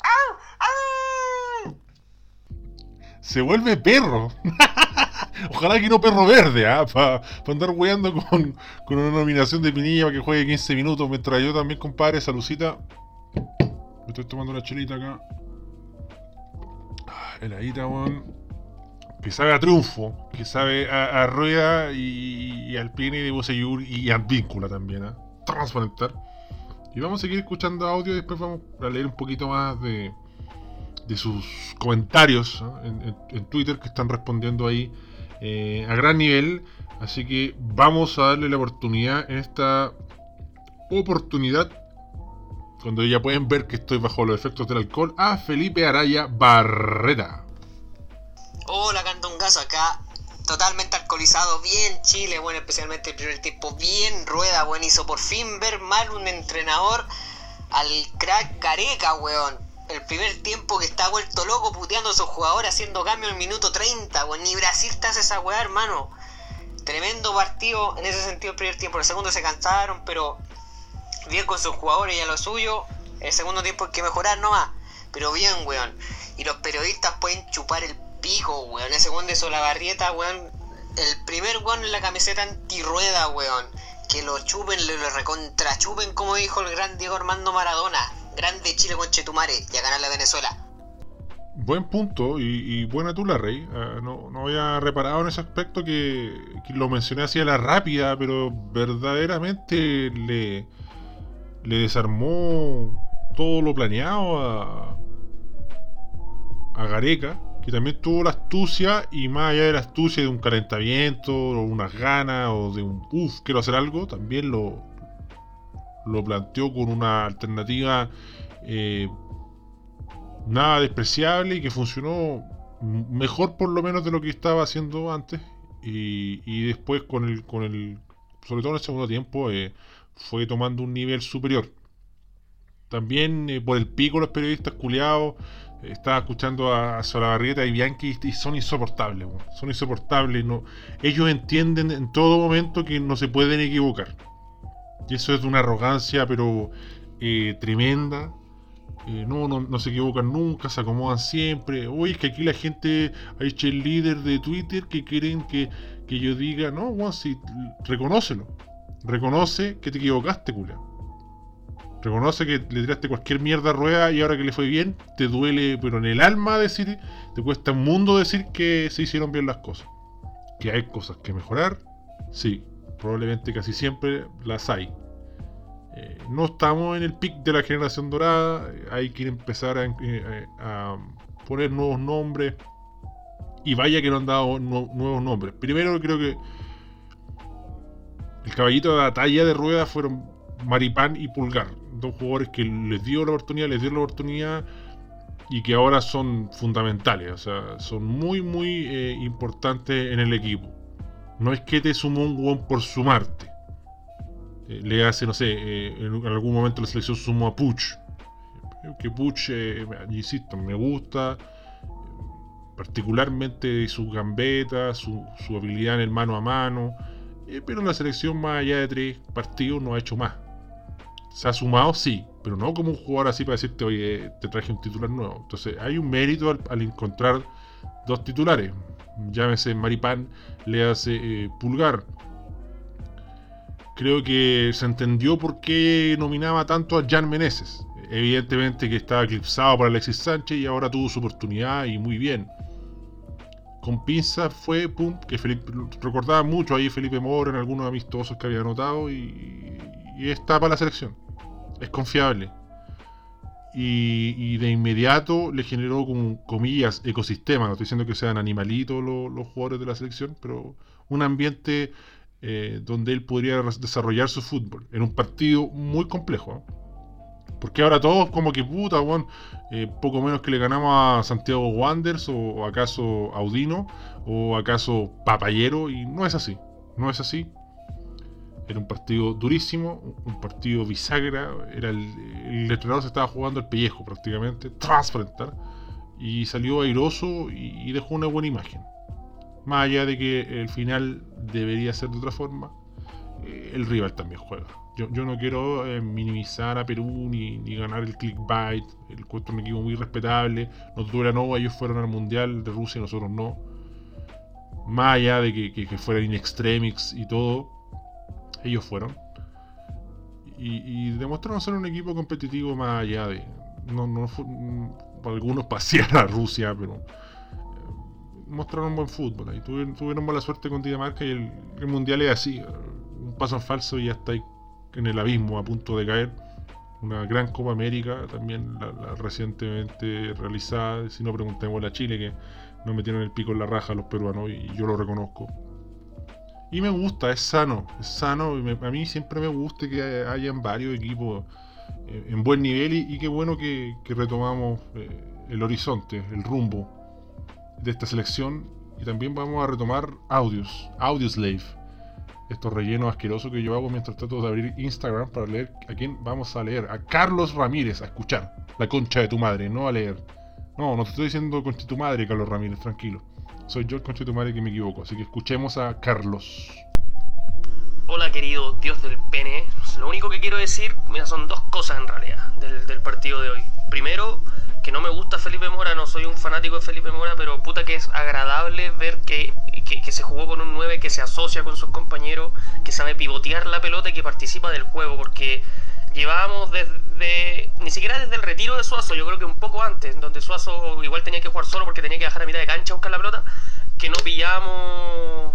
Se vuelve perro. Ojalá que no perro verde, ¿ah? Para andar weando con, con, una nominación de Pinilla para que juegue 15 minutos. Mientras yo también, compadre, salucita. Me estoy tomando una chelita acá heladita, weón. Que sabe a triunfo, que sabe a, rueda y, al pene de Boseyur y a víncula también, ¿eh? Transparentar. Y vamos a seguir escuchando audio y después vamos a leer un poquito más de, de sus comentarios en, Twitter que están respondiendo ahí eh, a gran nivel. Así que vamos a darle la oportunidad en esta oportunidad cuando ya pueden ver que estoy bajo los efectos del alcohol, a Felipe Araya Barrera. Hola, Candongazo, acá totalmente alcoholizado, bien Chile, bueno, especialmente el primer tiempo, bien rueda, bueno, hizo por fin ver mal un entrenador al crack Careca, weón. El primer tiempo que está vuelto loco puteando a sus jugadores haciendo cambio en el minuto 30, weón. Ni Brasil te hace esa weá, hermano. Tremendo partido en ese sentido el primer tiempo. El segundo se cansaron, pero bien con sus jugadores y a lo suyo. El segundo tiempo hay que mejorar nomás. Pero bien, weón. Y los periodistas pueden chupar el pico, weón. Ese weón de Solabarrieta, weón. El primer weón en la camiseta antirrueda, weón. Que lo chupen, lo, recontrachupen, como dijo el gran Diego Armando Maradona. Grande Chile con Chetumare y a ganar la Venezuela. Buen punto y, buena tú la rey. Ah, no, no, había reparado en ese aspecto que, que lo mencioné así a la rápida, pero verdaderamente le, le desarmó todo lo planeado a, a Gareca, que también tuvo la astucia y más allá de la astucia de un calentamiento o unas ganas o de un uff, quiero hacer algo, también lo, lo planteó con una alternativa eh, nada despreciable y que funcionó mejor por lo menos de lo que estaba haciendo antes. Y, y después con el, con el sobre todo en el segundo tiempo eh, fue tomando un nivel superior. También eh, por el pico los periodistas culiados, eh, estaba escuchando a, Solabarrieta y Bianchi y son insoportables, son insoportables. No, ellos entienden en todo momento que no se pueden equivocar. Y eso es de una arrogancia, pero eh, tremenda. no, no, se equivocan nunca, se acomodan siempre. Oye, es que aquí la gente, hay líder de Twitter que quieren que, que yo diga, no, Juan, si, reconócelo reconoce que te equivocaste, culia. Reconoce que le tiraste cualquier mierda a rueda y ahora que le fue bien, te duele, pero en el alma decir, te cuesta un mundo decir que se hicieron bien las cosas. Que hay cosas que mejorar, sí, probablemente casi siempre las hay. Eh, no estamos en el pic de la generación dorada, hay que empezar a, eh, a poner nuevos nombres. Y vaya que no han dado nuevos nombres. Primero creo que el caballito de la talla de rueda fueron Maripán y Pulgar. Dos jugadores que les dio la oportunidad, les dio la oportunidad y que ahora son fundamentales. O sea, son muy, muy eh, importantes en el equipo. No es que te sumó un hueón por sumarte. Eh, le hace, no sé, eh, en algún momento la selección sumó a Puch. Que Puch, insisto, me gusta. Particularmente su gambeta, su, su habilidad en el mano a mano eh, pero la selección, más allá de tres partidos, no ha hecho más. Se ha sumado, sí, pero no como un jugador así para decirte, oye, te traje un titular nuevo. Entonces, hay un mérito al, encontrar dos titulares. Llámese Maripán, le hace eh, Pulgar. Creo que se entendió por qué nominaba tanto a Jan Meneses. Evidentemente que estaba eclipsado por Alexis Sánchez y ahora tuvo su oportunidad y muy bien con pinza fue, pum, que Felipe, recordaba mucho ahí Felipe Moro en algunos amistosos que había anotado y, está para la selección. Es confiable. Y, de inmediato le generó como comillas ecosistema, no estoy diciendo que sean animalitos los, jugadores de la selección, pero un ambiente eh, donde él podría desarrollar su fútbol en un partido muy complejo. Porque ahora todos como que puta, weón, eh, poco menos que le ganamos a Santiago Wanderers o, acaso Audino o acaso Papayero y no es así, no es así. Era un partido durísimo, un partido bisagra, era el, entrenador se estaba jugando el pellejo prácticamente, transparentar, y salió airoso y dejó una buena imagen. Más allá de que el final debería ser de otra forma, eh, el rival también juega. Yo, no quiero eh, minimizar a Perú ni, ganar el clickbait. El cuento un equipo muy respetable. Nos dura no, ellos fueron al mundial de Rusia, nosotros no. Más allá de que, fueran in extremis y todo, ellos fueron. Y, demostraron ser un equipo competitivo más allá de. No, no mm, algunos pasear a Rusia, pero eh, mostraron buen fútbol. Y tuvieron, tuvieron mala suerte con Dinamarca y el, mundial es así. Un paso falso y ya está ahí en el abismo a punto de caer. Una gran Copa América, también la, recientemente realizada. Si no, preguntemos a Chile, que no metieron el pico en la raja los peruanos y yo lo reconozco. Y me gusta, es sano, es sano. a mí siempre me gusta que hayan varios equipos eh, en buen nivel y, qué bueno que, retomamos eh, el horizonte, el rumbo de esta selección. Y también vamos a retomar audios, Audioslave estos rellenos asquerosos que yo hago mientras trato de abrir Instagram para leer a quién vamos a leer. A Carlos Ramírez, a escuchar. La concha de tu madre, no a leer. No, no te estoy diciendo concha de tu madre, Carlos Ramírez, tranquilo. Soy yo el concha de tu madre que me equivoco. Así que escuchemos a Carlos. Hola querido Dios del pene. Lo único que quiero decir, mira, son dos cosas en realidad del, del partido de hoy. Primero, que no me gusta Felipe Mora, no soy un fanático de Felipe Mora, pero puta que es agradable ver que, se jugó con un 9 que se asocia con sus compañeros, que sabe pivotear la pelota y que participa del juego, porque llevábamos desde, ni siquiera desde el retiro de Suazo, yo creo que un poco antes, donde Suazo igual tenía que jugar solo porque tenía que dejar a mitad de cancha a buscar la pelota, que no pillamos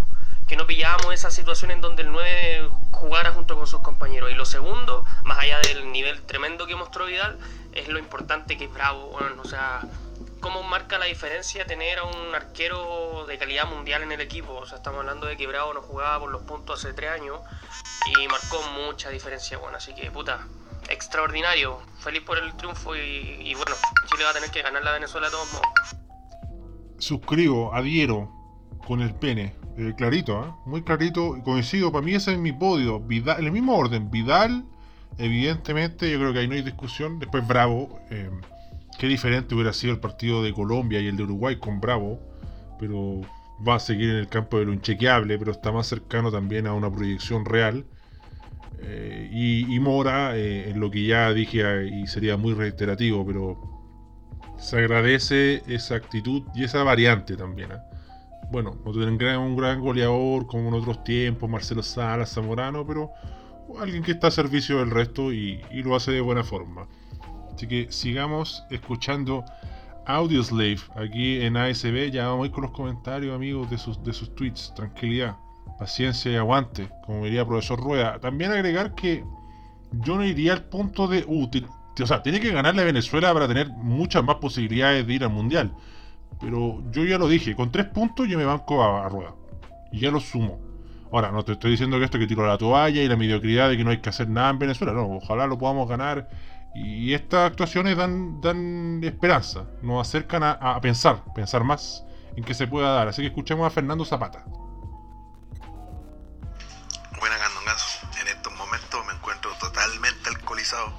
que no pillábamos esa situación en donde el 9 jugara junto con sus compañeros. Y lo segundo, más allá del nivel tremendo que mostró Vidal, es lo importante que es Bravo. Bueno, o sea, cómo marca la diferencia tener a un arquero de calidad mundial en el equipo. O sea, estamos hablando de que Bravo no jugaba por los puntos hace tres años y marcó mucha diferencia. Bueno, así que puta, extraordinario. Feliz por el triunfo y, bueno, Chile va a tener que ganar la Venezuela de todos modos. Suscribo, adhiero con el pene. Eh, clarito, ¿eh? muy clarito. Coincido, para mí ese es mi podio. Vidal, en el mismo orden, Vidal, evidentemente, yo creo que ahí no hay discusión. Después Bravo, eh, qué diferente hubiera sido el partido de Colombia y el de Uruguay con Bravo, pero va a seguir en el campo de lo inchequeable, pero está más cercano también a una proyección real. Eh, y, Mora, eh, en lo que ya dije y sería muy reiterativo, pero se agradece esa actitud y esa variante también. Bueno, no tienen un gran goleador como en otros tiempos, Marcelo Salas, Zamorano, pero alguien que está a servicio del resto y, lo hace de buena forma. Así que sigamos escuchando Audioslave aquí en ASB. Ya vamos a ir con los comentarios, amigos, de sus, de sus tweets. Tranquilidad, paciencia y aguante, como diría el profesor Rueda. También agregar que yo no iría al punto de útil. O sea, tiene que ganarle a Venezuela para tener muchas más posibilidades de ir al mundial. Pero yo ya lo dije, con tres puntos yo me banco a Rueda. Y ya lo sumo. Ahora, no te estoy diciendo que esto que tiro la toalla y la mediocridad de que no hay que hacer nada en Venezuela. No, ojalá lo podamos ganar. Y estas actuaciones dan, dan esperanza, nos acercan a, a pensar, pensar más en que se pueda dar. Así que escuchemos a Fernando Zapata. Buena Candongazo. En estos momentos me encuentro totalmente alcoholizado.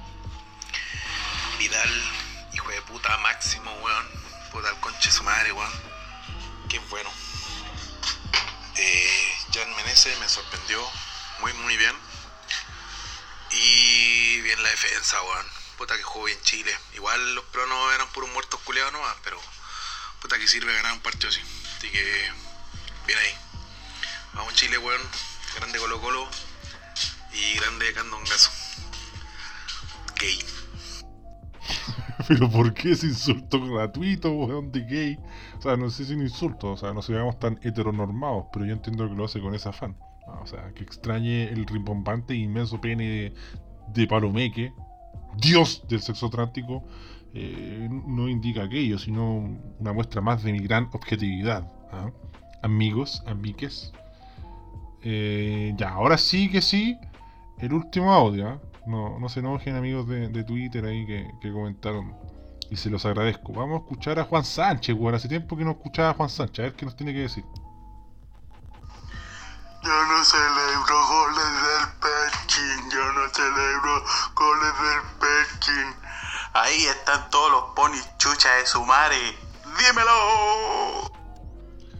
Vidal, hijo de puta máximo, weón. Puta el conche su madre, weón. Qué bueno. Eh, Jan Menezes me sorprendió muy, muy bien. Y bien la defensa, weón. Puta que jugó bien Chile. Igual los pronos eran puros muertos culeados nomás, pero puta que sirve ganar un partido así. Así que, bien ahí. Vamos Chile, weón. Grande Colo Colo. Y grande Candongazo. Gay. Pero ¿por qué ese insulto gratuito, weón, de gay? O sea, no sé si es un insulto, o sea, no seamos tan heteronormados, pero yo entiendo que lo hace con ese afán. Ah, O sea, que extrañe el rimbombante inmenso pene de, Palomeque, dios del sexo trántico, eh, no indica aquello, sino una muestra más de mi gran objetividad. ¿ah? Amigos, amiques. Eh, ya, ahora sí que sí, el último audio. No, no se enojen amigos de, de Twitter ahí que, que comentaron. Y se los agradezco. Vamos a escuchar a Juan Sánchez, weón. Hace tiempo que no escuchaba a Juan Sánchez. A ver qué nos tiene que decir. Yo no celebro goles del Pechín, yo no celebro goles del Pechín. Ahí están todos los ponis chucha de su madre. ¡Dímelo!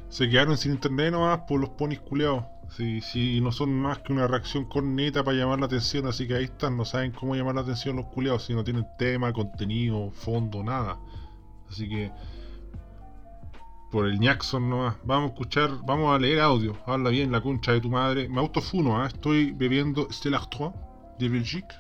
Se quedaron sin internet nomás por los ponis culeados. Si, si no son más que una reacción corneta para llamar la atención, así que ahí están, no saben cómo llamar la atención los culeados, si no tienen tema, contenido, fondo, nada. Así que por el Jackson nomás. Vamos a escuchar, vamos a leer audio. Habla bien la concha de tu madre. Me autofuno, ¿ah? estoy bebiendo Stella Artois de Belgique.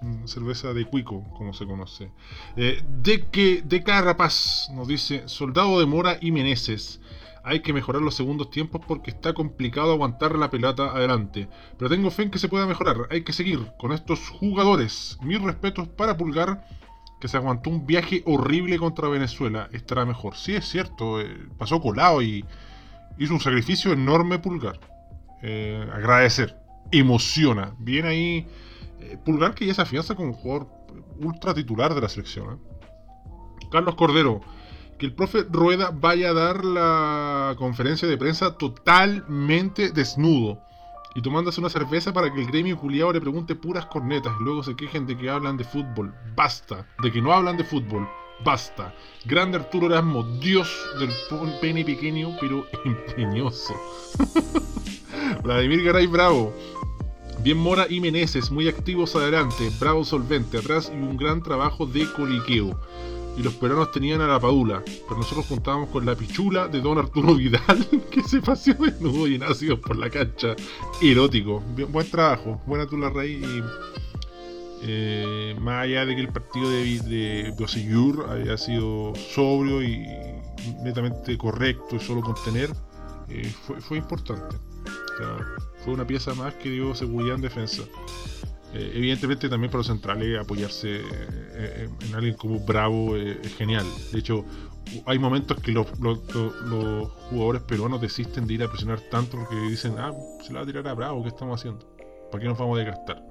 mm, Cerveza de Cuico, como se conoce. Eh, de que de Carrapaz nos dice: Soldado de Mora y Meneses. Hay que mejorar los segundos tiempos porque está complicado aguantar la pelota adelante. Pero tengo fe en que se pueda mejorar. Hay que seguir con estos jugadores. Mis respetos para Pulgar, que se aguantó un viaje horrible contra Venezuela. Estará mejor. Sí, es cierto. eh, pasó colado y hizo un sacrificio enorme Pulgar. Eh, agradecer. Emociona. Bien ahí. eh, Pulgar que ya se afianza como un jugador ultra titular de la selección. Carlos Cordero que el profe Rueda vaya a dar la conferencia de prensa totalmente desnudo y tomándose una cerveza para que el gremio culiado le pregunte puras cornetas y luego se quejen de que hablan de fútbol. Basta, de que no hablan de fútbol. Basta. Grande Arturo Erasmo, dios del pene pequeño pero empeñoso. Vladimir Garay Bravo. Bien Mora y Meneses, muy activos adelante, bravo solvente atrás y un gran trabajo de coliqueo y los peruanos tenían a la Padula, pero nosotros juntábamos con la pichula de don Arturo Vidal, que se paseó desnudo y nacido por la cancha. Erótico. Buen trabajo, buena tu la raíz. Eh, más allá de que el partido de, de haya sido sobrio y netamente correcto y solo contener, eh, fue, importante. Fue una pieza más que dio seguridad en defensa. Eh, evidentemente también para los centrales apoyarse eh, en alguien como Bravo eh, es genial. De hecho, hay momentos que los, jugadores peruanos desisten de ir a presionar tanto porque dicen, ah, se la va a tirar a Bravo, ¿qué estamos haciendo? ¿Para qué nos vamos a desgastar?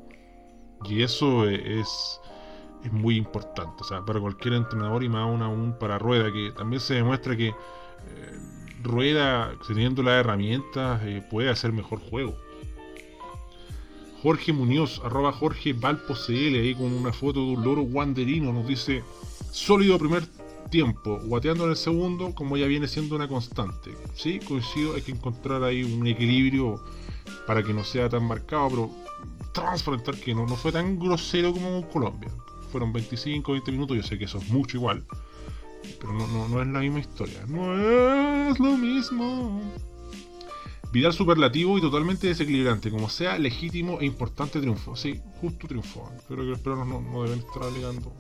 Y eso eh, es, muy importante, o sea, para cualquier entrenador y más aún aún para Rueda, que también se demuestra que eh, Rueda, teniendo las herramientas, eh, puede hacer mejor juego. Jorge Muñoz, arroba Jorge CL, ahí con una foto de un loro wanderino, nos dice sólido primer tiempo, guateando en el segundo, como ya viene siendo una constante. Sí, coincido, hay que encontrar ahí un equilibrio para que no sea tan marcado, pero transparentar que no, no fue tan grosero como Colombia. Fueron 25, 20 minutos, yo sé que eso es mucho igual, pero no, no, no es la misma historia. No es lo mismo. Vidal superlativo y totalmente desequilibrante, como sea legítimo e importante triunfo. Sí, justo triunfo. Creo que los peruanos no, deben estar alegando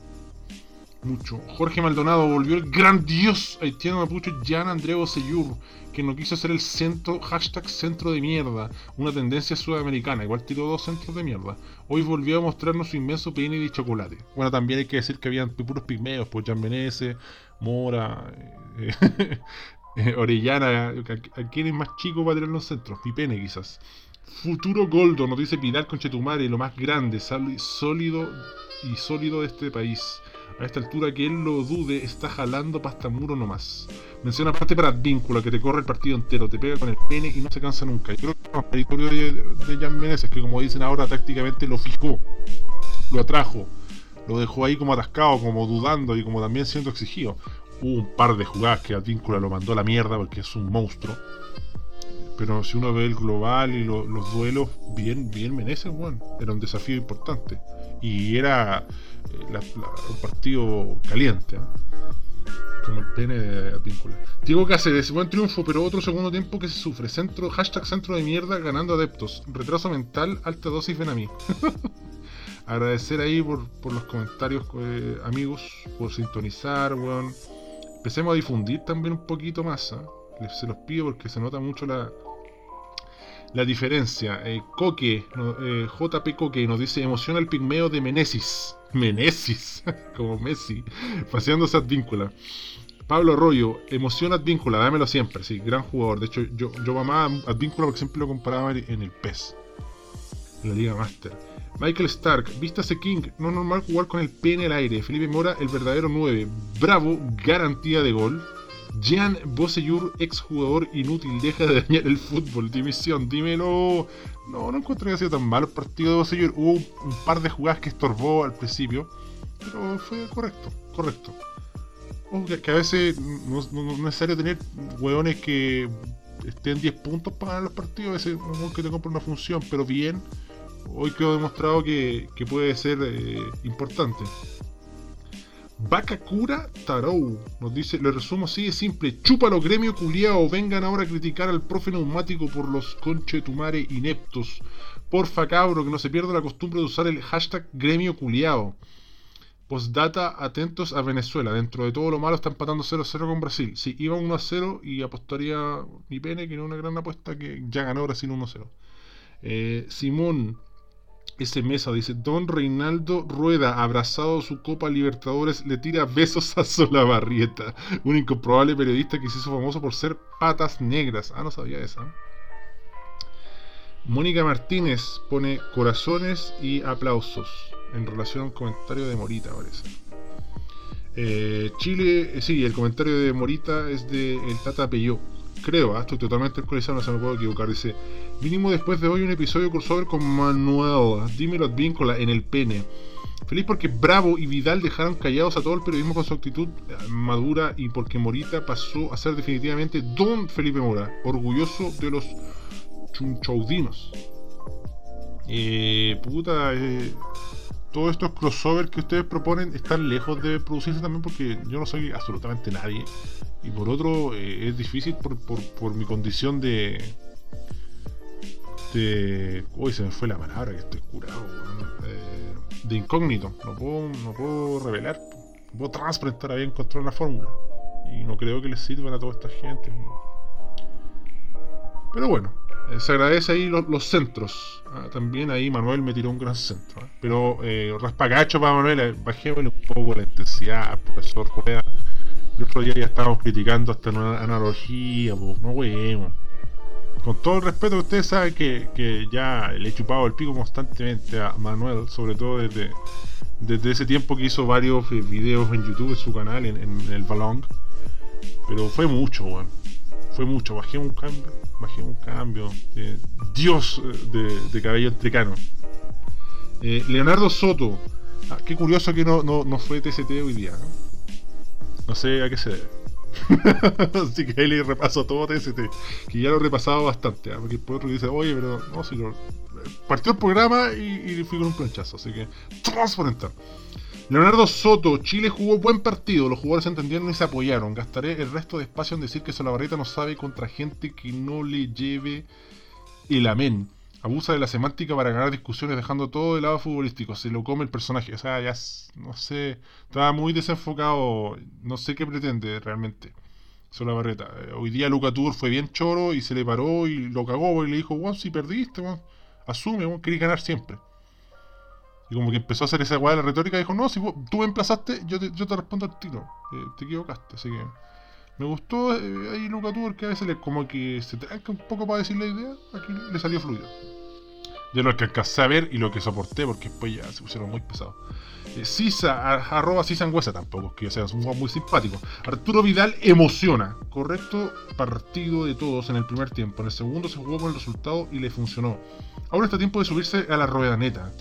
mucho. Jorge Maldonado volvió el gran dios haitiano mapuche Jan Andreu Seyur, que no quiso ser el centro, hashtag centro de mierda, una tendencia sudamericana, igual tiró dos centros de mierda. Hoy volvió a mostrarnos su inmenso pene de chocolate. Bueno, también hay que decir que habían puros pigmeos, pues Jan Menezes, Mora, eh, Orellana, ¿a quién es más chico para tener los centros? pene quizás. Futuro Goldo, nos dice Pilar Conchetumare, lo más grande, sólido y sólido de este país. A esta altura que él lo dude, está jalando pasta muro nomás. Menciona parte para Advíncula, que te corre el partido entero, te pega con el pene y no se cansa nunca. Yo creo que el territorio de, de Jan Meneses, que como dicen ahora tácticamente lo fijó, lo atrajo, lo dejó ahí como atascado, como dudando y como también siendo exigido. Un par de jugadas que Advíncula lo mandó a la mierda porque es un monstruo. Pero si uno ve el global y los duelos, bien, bien Meneses, bueno, era un desafío importante. Y era un partido caliente. Como el pene de Advíncula. Diego Cáceres, buen triunfo, pero otro segundo tiempo que se sufre. Centro, hashtag centro de mierda ganando adeptos. Retraso mental, alta dosis, ven a mí. Agradecer ahí por, los comentarios, eh, amigos, por sintonizar, weón. Empecemos a difundir también un poquito más. ¿eh? Se los pido porque se nota mucho la, la diferencia. Eh, Coque, eh, JP Coque nos dice: emociona el pigmeo de Menesis. Menesis, como Messi, paseándose Advíncula. Pablo Arroyo, emociona Advíncula, dámelo siempre, sí, gran jugador. De hecho, yo, yo amaba Advíncula porque siempre lo comparaba en el PES, en la Liga Master. Michael Stark, vístase King, no normal jugar con el P en el aire. Felipe Mora, el verdadero 9. Bravo, garantía de gol. Jean Boseyur, exjugador inútil, deja de dañar el fútbol. Dimisión, dímelo. No, no encontré que haya sido tan malo el partido de Boseyur. Hubo un, par de jugadas que estorbó al principio, pero fue correcto, correcto. Que, a veces no, es necesario tener hueones que estén 10 puntos para ganar los partidos. A veces que te compra una función, pero bien. Hoy quedó demostrado que, puede ser eh, importante. Bakakura Tarou nos dice, le resumo así de simple, chúpalo gremio culiao, vengan ahora a criticar al profe neumático por los conchetumare ineptos. Porfa cabro, que no se pierda la costumbre de usar el hashtag gremio culiao. Postdata, atentos a Venezuela. Dentro de todo lo malo está empatando 0-0 con Brasil. Si iba 1-0 y apostaría mi pene, que es una gran apuesta, que ya ganó Brasil 1-0. Eh, Simón, ese mesa dice, Don Reinaldo Rueda, abrazado su Copa Libertadores, le tira besos a Solabarrieta, un incomprobable periodista que se hizo famoso por ser patas negras. Ah, no sabía esa. Mónica Martínez pone corazones y aplausos en relación a un comentario de Morita, parece. Eh, Chile, eh, sí, el comentario de Morita es de el Tata Peyó creo, ah, estoy totalmente actualizado, no se me puedo equivocar. Dice: Mínimo después de hoy un episodio crossover con Manuel, dímelo Advíncola en el pene. Feliz porque Bravo y Vidal dejaron callados a todo el periodismo con su actitud eh, madura y porque Morita pasó a ser definitivamente Don Felipe Mora, orgulloso de los chunchaudinos. Eh, puta, eh, todos estos crossovers que ustedes proponen están lejos de producirse también porque yo no soy absolutamente nadie. Y por otro, eh, es difícil por, por, mi condición de. de. Uy, se me fue la palabra que estoy curado, eh, de incógnito. No puedo, no puedo revelar. No puedo transparentar a encontrar una fórmula. Y no creo que les sirvan a toda esta gente. Pero bueno, eh, se agradece ahí los, centros. Ah, también ahí Manuel me tiró un gran centro. Pero eh, raspagacho para Manuel, bajémosle un poco la intensidad, profesor Rueda el otro día ya estábamos criticando hasta una analogía, no weón. Con todo el respeto, ustedes saben que, ya le he chupado el pico constantemente a Manuel, sobre todo desde, desde ese tiempo que hizo varios eh, videos en YouTube, en su canal, en, el Balong. Pero fue mucho, weón. Fue mucho. Bajé un cambio, bajé un cambio. Dios eh, de, cabello entrecano. Eh, Leonardo Soto. Ah, qué curioso que no, no, no fue TCT hoy día. No sé a qué se debe. Así que ahí le repaso todo TST, que ya lo he repasado bastante, ¿ah? porque el otro dice, oye, pero no, si lo... Partió el programa y, fui con un planchazo, así que transparentar. Leonardo Soto, Chile jugó buen partido, los jugadores entendieron y se apoyaron. Gastaré el resto de espacio en decir que Solabarrieta no sabe contra gente que no le lleve el amén. Abusa de la semántica para ganar discusiones dejando todo de lado futbolístico. Se lo come el personaje. O sea, ya no sé. Estaba muy desenfocado. No sé qué pretende realmente. Solabarrieta. Eh, hoy día Luca Tour fue bien choro y se le paró y lo cagó y le dijo, bueno, si perdiste, asume, bueno, querés ganar siempre. Y como que empezó a hacer esa weá de la retórica, dijo, no, si tú me emplazaste, yo te, yo te respondo al tiro. Eh, te equivocaste, así que... Me gustó eh, ahí Luca Tour, que a veces le, como que se tranca un poco para decir la idea, aquí le salió fluido. De lo que alcancé a ver y lo que soporté, porque después ya se pusieron muy pesados. Eh, Sisa, arroba Sisa Angüesa tampoco, que sea, es un muy simpático. Arturo Vidal emociona. Correcto partido de todos en el primer tiempo. En el segundo se jugó con el resultado y le funcionó. Ahora está tiempo de subirse a la rueda neta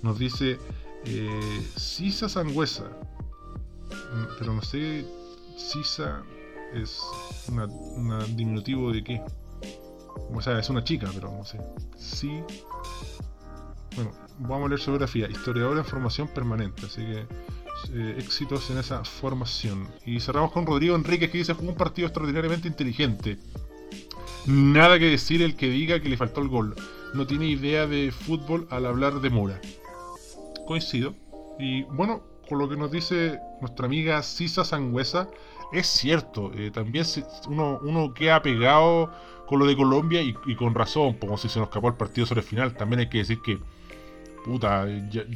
nos dice eh, Sisa Sangüesa. Mm, pero no sé, Sisa es un diminutivo de qué. O sea, es una chica, pero no sé. Sí. Bueno, vamos a leer su biografía. Historiadora en formación permanente, así que eh, éxitos en esa formación. Y cerramos con Rodrigo Enrique que dice: jugó un partido extraordinariamente inteligente. Nada que decir el que diga que le faltó el gol. No tiene idea de fútbol al hablar de Mura coincido. Y bueno, con lo que nos dice nuestra amiga Sisa Sangüesa, es cierto, eh, también uno, uno queda pegado con lo de Colombia y, con razón, como si se nos escapó el partido sobre el final. También hay que decir que, puta,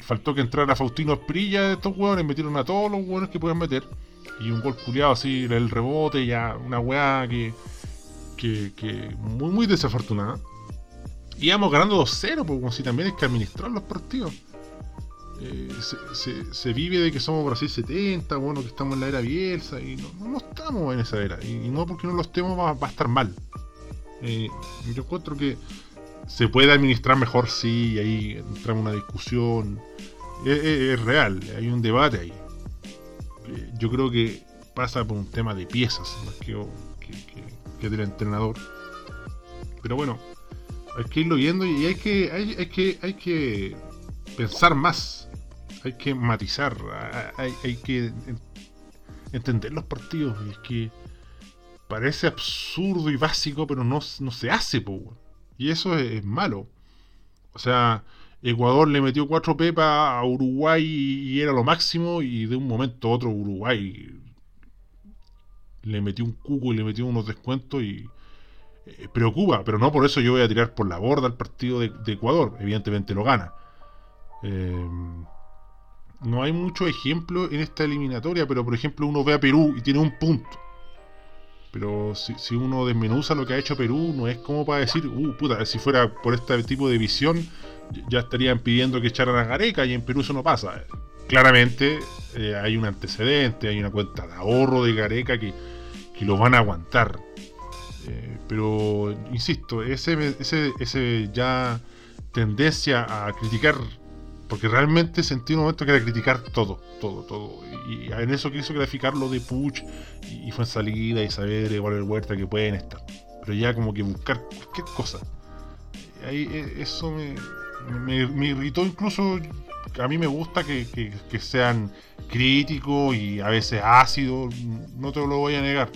faltó que entrara Faustino Esprilla de estos hueones, metieron a todos los hueones que pueden meter. Y un gol culiado así, el rebote, ya una weá que, que, muy, muy desafortunada. Íbamos ganando 2-0, pues como si también hay que administrar los partidos. Eh, se, vive de que somos Brasil 70, bueno, que estamos en la era Bielsa, y no, estamos en esa era, y, no porque no lo estemos va, a estar mal. Eh, yo encuentro que se puede administrar mejor, sí, ahí entramos en una discusión. Es, real, hay un debate ahí. Eh, yo creo que pasa por un tema de piezas más que, que, del entrenador. Pero bueno, hay que irlo viendo y hay que, hay que, hay que pensar más hay que matizar, hay, que entender los partidos. Y es que parece absurdo y básico, pero no, no se hace, y eso es, malo. O sea, Ecuador le metió cuatro pepas a Uruguay y era lo máximo, y de un momento a otro Uruguay le metió un cuco y le metió unos descuentos y eh, preocupa, pero no por eso yo voy a tirar por la borda el partido de, Ecuador. Evidentemente lo gana. Eh, no hay mucho ejemplo en esta eliminatoria, pero por ejemplo uno ve a Perú y tiene un punto. Pero si, uno desmenuza lo que ha hecho Perú, no es como para decir, uh, puta, si fuera por este tipo de visión, ya estarían pidiendo que echaran a Gareca y en Perú eso no pasa. Claramente eh, hay un antecedente, hay una cuenta de ahorro de Gareca que, que lo van a aguantar. Eh, pero, insisto, ese, ese, ese ya tendencia a criticar porque realmente sentí un momento que era criticar todo, todo, todo. Y, en eso quiso graficar lo de Puch y, fue en salida y saber Huerta que pueden estar. Pero ya como que buscar cualquier cosa. Ahí e, eso me, me, irritó incluso. A mí me gusta que, sean críticos y a veces ácidos. No te lo voy a negar.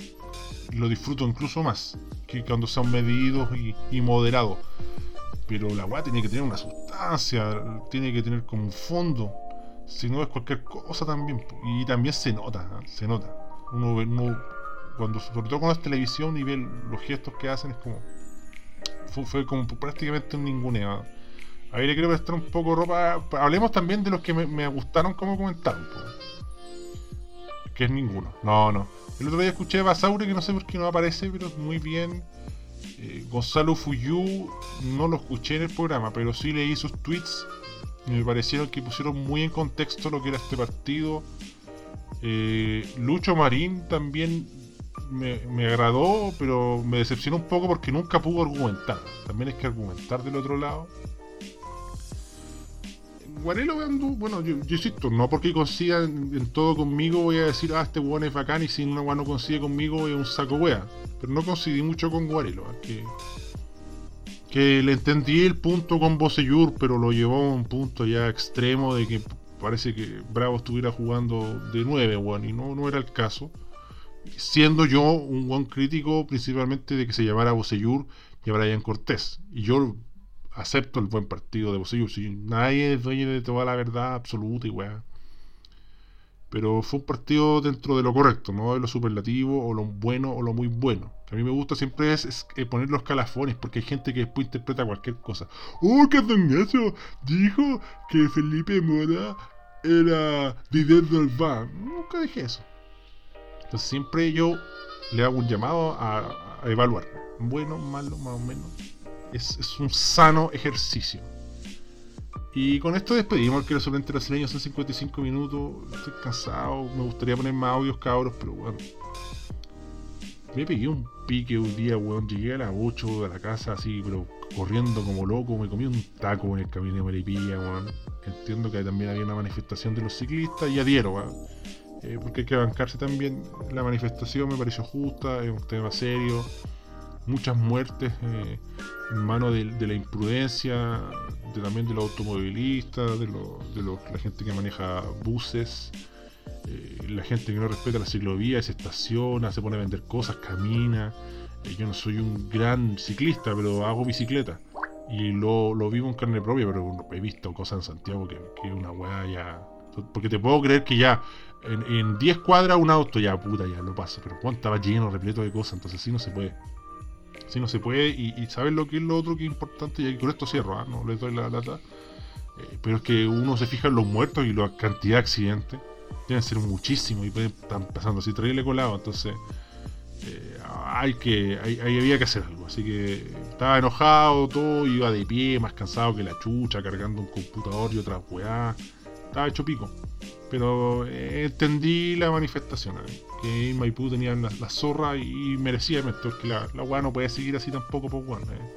Lo disfruto incluso más que cuando son medidos y moderados pero la weá tiene que tener una sustancia, tiene que tener como un fondo. Si no es cualquier cosa también. Y también se nota, ¿eh? se nota. Uno, cuando, sobre todo cuando es televisión y ve los gestos que hacen, es como. Fue, como prácticamente un ninguneo. Ahí le quiero prestar un poco ropa. Hablemos también de los que me, gustaron como comentaron. Que es ninguno. No, no. El otro día escuché a Basaure, que no sé por qué no aparece, pero muy bien. Eh, Gonzalo Fuyu no lo escuché en el programa, pero sí leí sus tweets y me parecieron que pusieron muy en contexto lo que era este partido. Eh, Lucho Marín también me, me, agradó, pero me decepcionó un poco porque nunca pudo argumentar. También hay que argumentar del otro lado. Guarelo bueno, yo, insisto, no porque consiga en, todo conmigo voy a decir, ah, este weón es bacán y si una weón no consigue conmigo es un saco wea. Pero no coincidí mucho con Guarelo, que, que le entendí el punto con Boseyur, pero lo llevó a un punto ya extremo de que parece que Bravo estuviera jugando de 9, weón, y no, no era el caso. Siendo yo un buen crítico principalmente de que se llamara Bocellur y a Brian Cortés. Y yo acepto el buen partido de Bocellur. Si nadie es dueño de toda la verdad absoluta y weá. Pero fue un partido dentro de lo correcto, no de lo superlativo o lo bueno o lo muy bueno. A mí me gusta siempre es, eh, poner los calafones, porque hay gente que después interpreta cualquier cosa. ¡Oh, qué eso! Dijo que Felipe Mora era líder del VAR. Nunca dije eso. Entonces siempre yo le hago un llamado a, evaluar. Bueno, malo, más o menos. Es, es un sano ejercicio. Y con esto despedimos que los solamente brasileño son 55 minutos. Estoy cansado, me gustaría poner más audios cabros, pero bueno. Me pegué un pique un día, weón. Llegué a las 8 de la casa así, pero corriendo como loco. Me comí un taco en el camino de Maripilla, weón. Entiendo que también había una manifestación de los ciclistas y adhiero, weón. Eh, porque hay que bancarse también. La manifestación me pareció justa, es un tema serio. Muchas muertes eh, en manos de, la imprudencia, de, también de los automovilistas, de, la gente que maneja buses, eh, la gente que no respeta la ciclovía, se estaciona, se pone a vender cosas, camina. Eh, yo no soy un gran ciclista, pero hago bicicleta. Y lo, vivo en carne propia, pero he visto cosas en Santiago que, es una weá ya. Porque te puedo creer que ya en 10 cuadras un auto ya puta ya lo pasa, pero cuánto estaba lleno, repleto de cosas, entonces sí no se puede. Si no se puede, y, y saber lo que es lo otro que es importante, y con esto cierro, ¿ah? no les doy la lata. Eh, pero es que uno se fija en los muertos y la cantidad de accidentes. Deben ser muchísimos y pueden estar pasando así terrible colado. Entonces, eh, hay que había que hacer algo. Así que estaba enojado, todo, iba de pie, más cansado que la chucha, cargando un computador y otra weá. Estaba hecho pico. Pero eh, entendí la manifestación, eh, que Maipú tenía la, zorra y merecía porque la, la weá no puede seguir así tampoco, por pues, bueno, eh.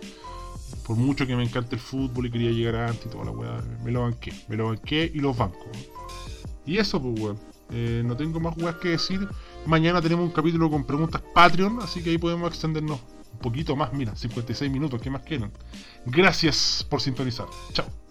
Por mucho que me encante el fútbol y quería llegar antes y toda la weá, me lo banqué, me lo banqué y los bancos. Y eso, pues weón. no tengo más weas que decir. Mañana tenemos un capítulo con preguntas Patreon, así que ahí podemos extendernos un poquito más. Mira, 56 minutos, ¿qué más quieren? Gracias por sintonizar. Chao.